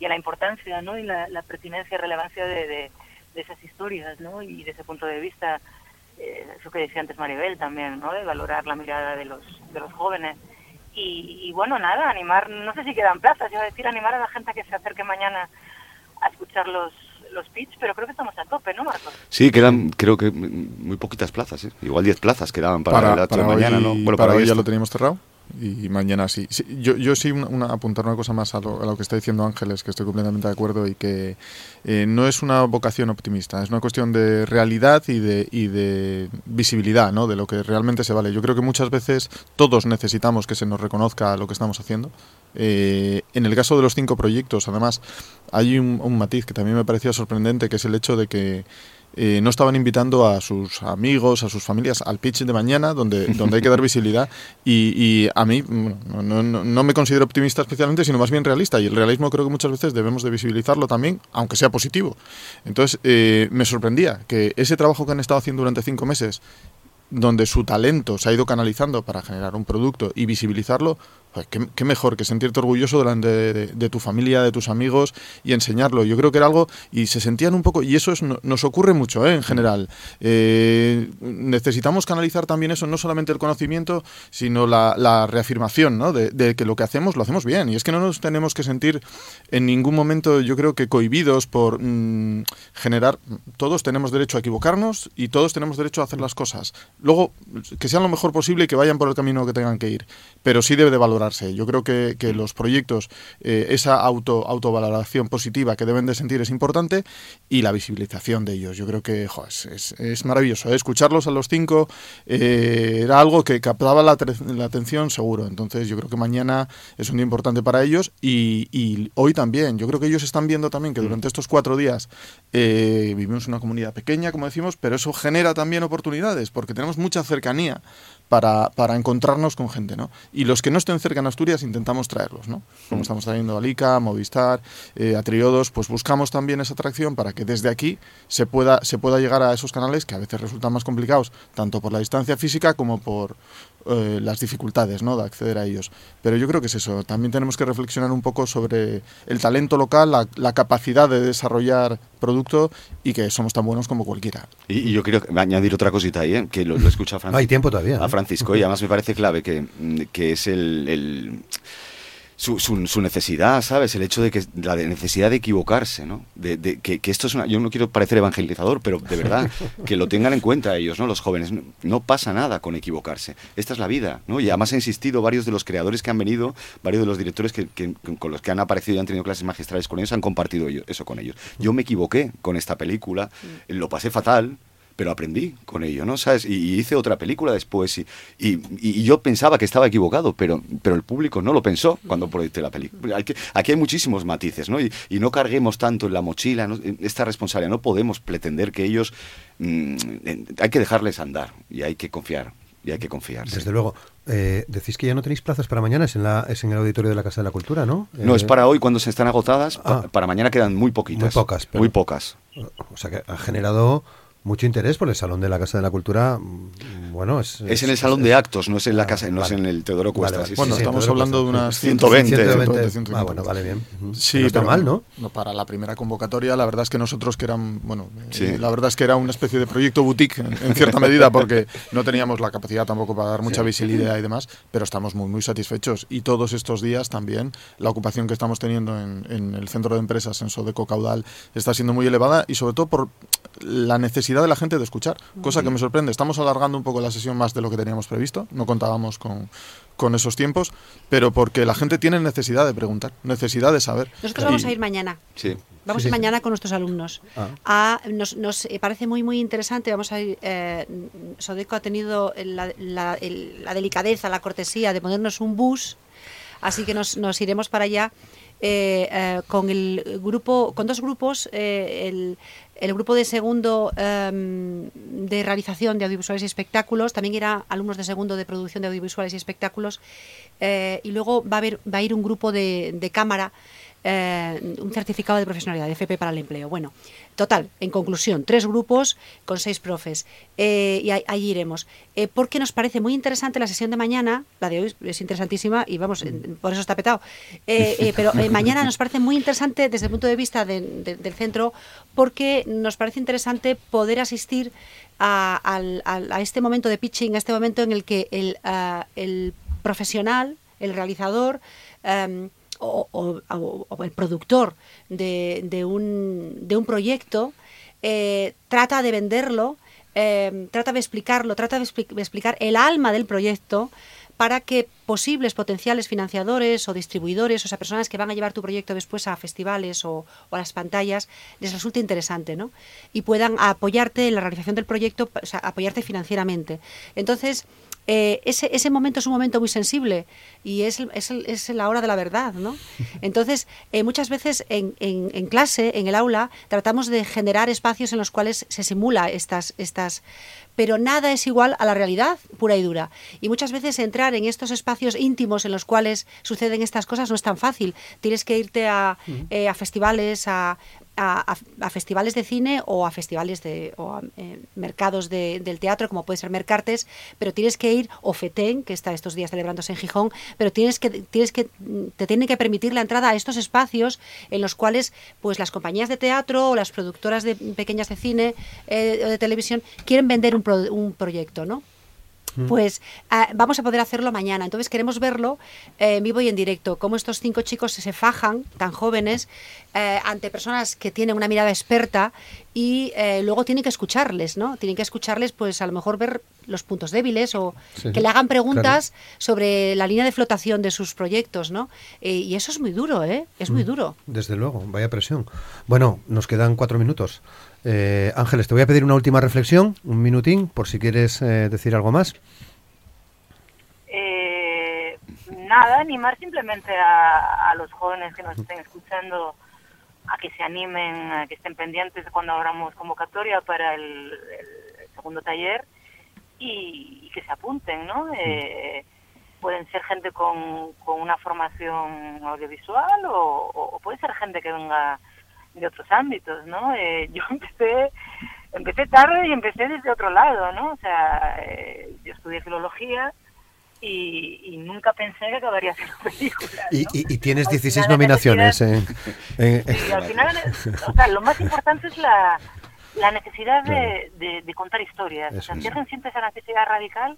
la importancia ¿no? y la, pertinencia y relevancia de, esas historias ¿no? y de ese punto de vista, eh, eso que decía antes Maribel también, ¿no? de valorar la mirada de los, de los jóvenes. Y, bueno, nada, animar, no sé si quedan plazas, yo a decir, animar a la gente a que se acerque mañana a escuchar los, los pitch, pero creo que estamos a tope, ¿no, Marcos? Sí, quedan, creo que muy poquitas plazas, ¿eh? igual 10 plazas quedaban para, el acto de mañana, ¿no? Bueno, para, hoy ya lo teníamos cerrado. Y mañana sí. Yo, yo sí apuntar una cosa más a lo, a lo que está diciendo Ángeles, que estoy completamente de acuerdo y que eh, no es una vocación optimista, es una cuestión de realidad y de, y de visibilidad, ¿no? De lo que realmente se vale. Yo creo que muchas veces todos necesitamos que se nos reconozca lo que estamos haciendo. Eh, en el caso de los cinco proyectos, además, hay un matiz que también me parecía sorprendente, que es el hecho de que eh, no estaban invitando a sus amigos, a sus familias al pitch de mañana, donde, donde hay que dar visibilidad. Y, y a mí no, no- no me considero optimista especialmente, sino más bien realista. Y el realismo creo que muchas veces debemos de visibilizarlo también, aunque sea positivo. Entonces, eh, me sorprendía que ese trabajo que han estado haciendo durante cinco meses, donde su talento se ha ido canalizando para generar un producto y visibilizarlo, qué, qué mejor que sentirte orgulloso delante de, de- de tu familia, de tus amigos y enseñarlo. Yo creo que era algo y se sentían un poco, y eso es, no- nos ocurre mucho ¿eh? en general. Eh, necesitamos canalizar también eso, no solamente el conocimiento, sino la, la reafirmación ¿no? de, de que lo que hacemos lo hacemos bien. Y es que no nos tenemos que sentir en ningún momento, yo creo que cohibidos por mm, generar. Todos tenemos derecho a equivocarnos y todos tenemos derecho a hacer las cosas. Luego, que sean lo mejor posible y que vayan por el camino que tengan que ir. Pero sí debe de valorarse. Yo creo que, que los proyectos, eh, esa auto, autovaloración positiva que deben de sentir es importante y la visibilización de ellos. Yo creo que jo, es, es- es maravilloso. ¿eh? Escucharlos a los cinco eh, era algo que captaba la, la atención seguro. Entonces yo creo que mañana es un día importante para ellos y, y hoy también. Yo creo que ellos están viendo también que durante estos cuatro días eh, vivimos una comunidad pequeña, como decimos, pero eso genera también oportunidades porque tenemos mucha cercanía para, para encontrarnos con gente, ¿no? Y los que no estén cerca en Asturias intentamos traerlos, ¿no? Como estamos trayendo a Lica, Movistar, eh, a Triodos, pues buscamos también esa atracción para que desde aquí se pueda, se pueda llegar a esos canales que a veces resultan más complicados, tanto por la distancia física como por eh, las dificultades, ¿no? De acceder a ellos. Pero yo creo que es eso. También tenemos que reflexionar un poco sobre el talento local, la, la capacidad de desarrollar producto y que somos tan buenos como cualquiera. Y, y yo quiero añadir otra cosita ahí, ¿eh? que lo, lo he escuchado a Francisco. Hay tiempo todavía. a ¿eh? Francisco y además me parece clave que, que es el, el- su, su- su necesidad, ¿sabes? El hecho de que la necesidad de equivocarse, ¿no? De, de- que, que esto es una... Yo no quiero parecer evangelizador, pero de verdad, que lo tengan en cuenta ellos, ¿no? Los jóvenes. No, no pasa nada con equivocarse. Esta es la vida, ¿no? Y además ha insistido varios de los creadores que han venido, varios de los directores que, que- con los que han aparecido y han tenido clases magistrales con ellos, han compartido eso con ellos. Yo me equivoqué con esta película, lo pasé fatal, pero aprendí con ello, ¿no? ¿Sabes? Y, y hice otra película después y, y- y yo pensaba que estaba equivocado, pero, pero el público no lo pensó cuando proyecté la película. Aquí hay muchísimos matices, ¿no? Y, no carguemos tanto en la mochila ¿no? esta responsabilidad. No podemos pretender que ellos... mm, hay que dejarles andar y hay que confiar. Y hay que confiar. Desde luego. Eh, decís que ya no tenéis plazas para mañana, es en, la, es en el auditorio de la Casa de la Cultura, ¿no? No, es Eh, para hoy cuando se están agotadas. Ah. para mañana quedan muy poquitas. Muy pocas, pero- Muy pocas. O sea que ha generado mucho interés por el Salón de la Casa de la Cultura. mm, Bueno, es... Es en el salón de actos, no es en la casa, no es en el Teodoro Cuesta. Vale, vale. Bueno, sí. estamos hablando de unas 120, 120. 120. Ah, bueno, vale, bien. Sí, no está pero mal, ¿no? Para la primera convocatoria, la verdad es que nosotros que eran, bueno, eh, Sí. la verdad es que era una especie de proyecto boutique en, en cierta medida porque no teníamos la capacidad tampoco para dar mucha Sí. visibilidad y demás, pero estamos muy muy satisfechos y todos estos días también la ocupación que estamos teniendo en, en el centro de empresas en Sodeco Caudal está siendo muy elevada y sobre todo por la necesidad de la gente de escuchar, cosa que me sorprende. Estamos alargando un poco la sesión más de lo que teníamos previsto, no contábamos con, con esos tiempos, pero porque la gente tiene necesidad de preguntar, necesidad de saber. Nosotros vamos Y- a ir mañana. Sí. Vamos Sí, a ir sí. mañana con nuestros alumnos. Ah. A- nos, nos, eh, parece muy muy interesante. Vamos a ir. eh, Sodeco ha tenido la, la- el- la delicadeza, la cortesía de ponernos un bus, así que nos, nos iremos para allá eh, eh, con el grupo, con dos grupos. eh, el, el grupo de segundo em, de realización de audiovisuales y espectáculos, también irá alumnos de segundo de producción de audiovisuales y espectáculos, eh, y luego va a va a ir un grupo de cámara eh, un certificado de profesionalidad de FP para el empleo. Bueno, total, en conclusión, tres grupos con seis profes. Eh, y ahí, ahí iremos. Eh, porque nos parece muy interesante la sesión de mañana, la de hoy es interesantísima y vamos, por eso está petado. Pero mañana nos parece muy interesante desde el punto de vista de- de- del centro, porque nos parece interesante poder asistir a, este momento de pitching, a este momento en el que el, ah, el profesional, el realizador, em, o, el productor de, de un, de un proyecto eh, trata de venderlo, eh, trata de explicarlo, trata de, expli- de explicar el alma del proyecto para que posibles potenciales financiadores o distribuidores, o sea, personas que van a llevar tu proyecto después a festivales o, o a las pantallas, les resulte interesante, ¿no? Y puedan apoyarte en la realización del proyecto, o apoyarte financieramente. Entonces, eh, ese, ese momento es un momento muy sensible y es, es, es la hora de la verdad, ¿no? Entonces, eh, muchas veces en, en, en, clase, en el aula, tratamos de generar espacios en los cuales se simula estas, estas pero nada es igual a la realidad pura y dura. Y muchas veces entrar en estos espacios íntimos en los cuales suceden estas cosas no es tan fácil. Tienes que irte a, eh, a festivales, a, a, a, festivales de cine o a festivales de o a, eh, mercados de, del teatro, como puede ser Mercartes, pero tienes que ir, o FETEN, que está estos días celebrándose en Gijón, pero tienes que, tienes que, te tiene que permitir la entrada a estos espacios en los cuales pues las compañías de teatro o las productoras de pequeñas de cine eh, o de televisión quieren vender un, pro, un proyecto, ¿no? pues uh, vamos a poder hacerlo mañana. Entonces queremos verlo eh, en vivo y en directo, cómo estos cinco chicos se fajan, tan jóvenes, eh, ante personas que tienen una mirada experta y eh, luego tienen que escucharles, ¿no? Tienen que escucharles, pues a lo mejor ver los puntos débiles o sí, que le hagan preguntas claro. sobre la línea de flotación de sus proyectos, ¿no? Eh, y eso es muy duro, ¿eh? Es muy Mm, duro. Desde luego, vaya presión. Bueno, nos quedan cuatro minutos. Eh, Ángeles, te voy a pedir una última reflexión, un minutín, por si quieres eh, decir algo más. Eh, nada, animar simplemente a, a, los jóvenes que nos estén escuchando a que se animen, a que estén pendientes de cuando abramos convocatoria para el, el segundo taller y, y, que se apunten, ¿no? Eh, pueden ser gente con, con una formación audiovisual o, o, puede ser gente que venga de otros ámbitos, ¿no? Eh, yo empecé empecé tarde y empecé desde otro lado, ¿no? O sea, eh, yo estudié filología y, y, nunca pensé que acabaría haciendo películas. ¿no? Y, y, y, tienes 16 nominaciones. En, sí, al final, o sea, lo más importante es la, la necesidad de, de, de, contar historias. Eso o sea, si alguien siente esa necesidad radical,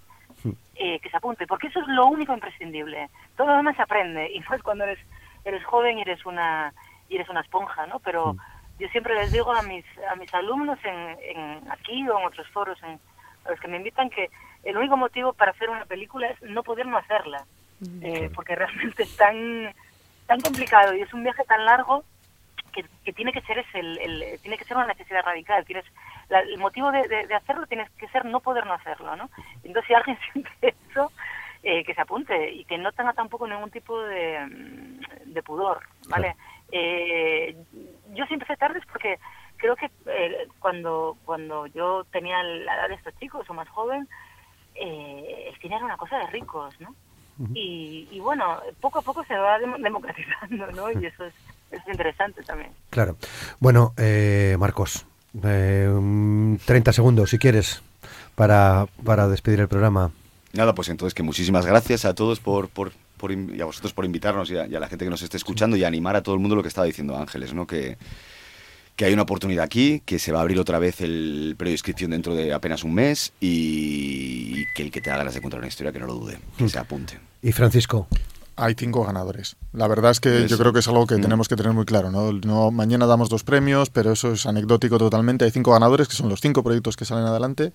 eh, que se apunte, porque eso es lo único imprescindible. Todo lo demás se aprende, y pues cuando eres, eres joven y eres una, y eres una esponja, ¿no? Pero yo siempre les digo a mis, a mis alumnos en, en aquí o en otros foros, en, a los que me invitan, que el único motivo para hacer una película es no poder no hacerla, eh, porque realmente es tan, tan complicado y es un viaje tan largo que, que tiene que ser ese, el, el, tiene que ser una necesidad radical. Tienes la, el motivo de, de, de, hacerlo tiene que ser no poder no hacerlo, ¿no? Entonces si alguien siente eso, eh, que se apunte y que no tenga tampoco ningún tipo de, de pudor, ¿vale? Eh, yo siempre empecé tarde porque creo que eh, cuando cuando yo tenía la edad de estos chicos o más joven, eh, el cine era una cosa de ricos, ¿no? Uh -huh. y, y, bueno, poco a poco se va democratizando, ¿no? Y eso es, es interesante también. Claro. Bueno, eh, Marcos, eh, 30 segundos, si quieres, para, para despedir el programa. Nada, pues entonces que muchísimas gracias a todos por, por, por y a vosotros por invitarnos y a, y a, la gente que nos esté escuchando y animar a todo el mundo lo que estaba diciendo Ángeles, ¿no? Que, que hay una oportunidad aquí, que se va a abrir otra vez el periodo de inscripción dentro de apenas un mes y que el que te haga ganas de contar una historia que no lo dude, que se apunte. Y Francisco. Hay cinco ganadores. La verdad es que eso. yo creo que es algo que mm. tenemos que tener muy claro. ¿no? ¿no? Mañana damos dos premios, pero eso es anecdótico totalmente. Hay cinco ganadores, que son los cinco proyectos que salen adelante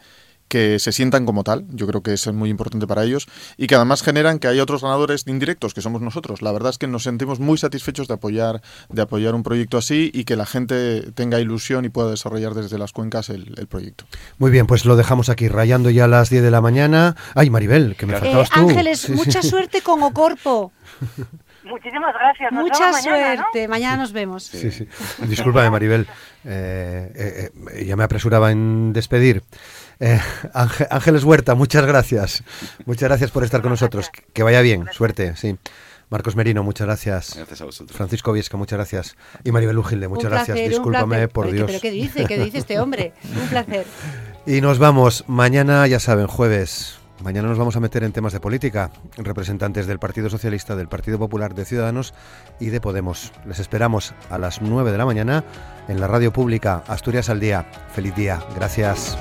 que se sientan como tal, yo creo que es muy importante para ellos, y que además generan que hay otros ganadores indirectos, que somos nosotros. La verdad es que nos sentimos muy satisfechos de apoyar, de apoyar un proyecto así y que la gente tenga ilusión y pueda desarrollar desde las cuencas el, el proyecto. Muy bien, pues lo dejamos aquí, rayando ya a las 10 de la mañana. Ay, Maribel, que me claro. faltabas eh, tú. Ángeles, sí, mucha sí. suerte con Ocorpo. Muchísimas gracias. Nos Mucha mañana, suerte. ¿no? Mañana nos vemos. Sí, sí. Discúlpame, Maribel. Eh, eh, ya me apresuraba en despedir. Eh, Ángeles Huerta, muchas gracias. Muchas gracias por estar con nosotros. Que vaya bien, suerte, sí. Marcos Merino, muchas gracias. Gracias a vosotros. Francisco Viesca, muchas gracias. Y Maribel Ugilde, muchas placer, gracias. Discúlpame, por ¿Pero Dios. ¿Pero qué dice? ¿Qué dice este hombre? Un placer. Y nos vamos. Mañana, ya saben, jueves. Mañana nos vamos a meter en temas de política. Representantes del Partido Socialista, del Partido Popular, de Ciudadanos y de Podemos. Les esperamos a las 9 de la mañana en la radio pública Asturias al Día. Feliz día. Gracias.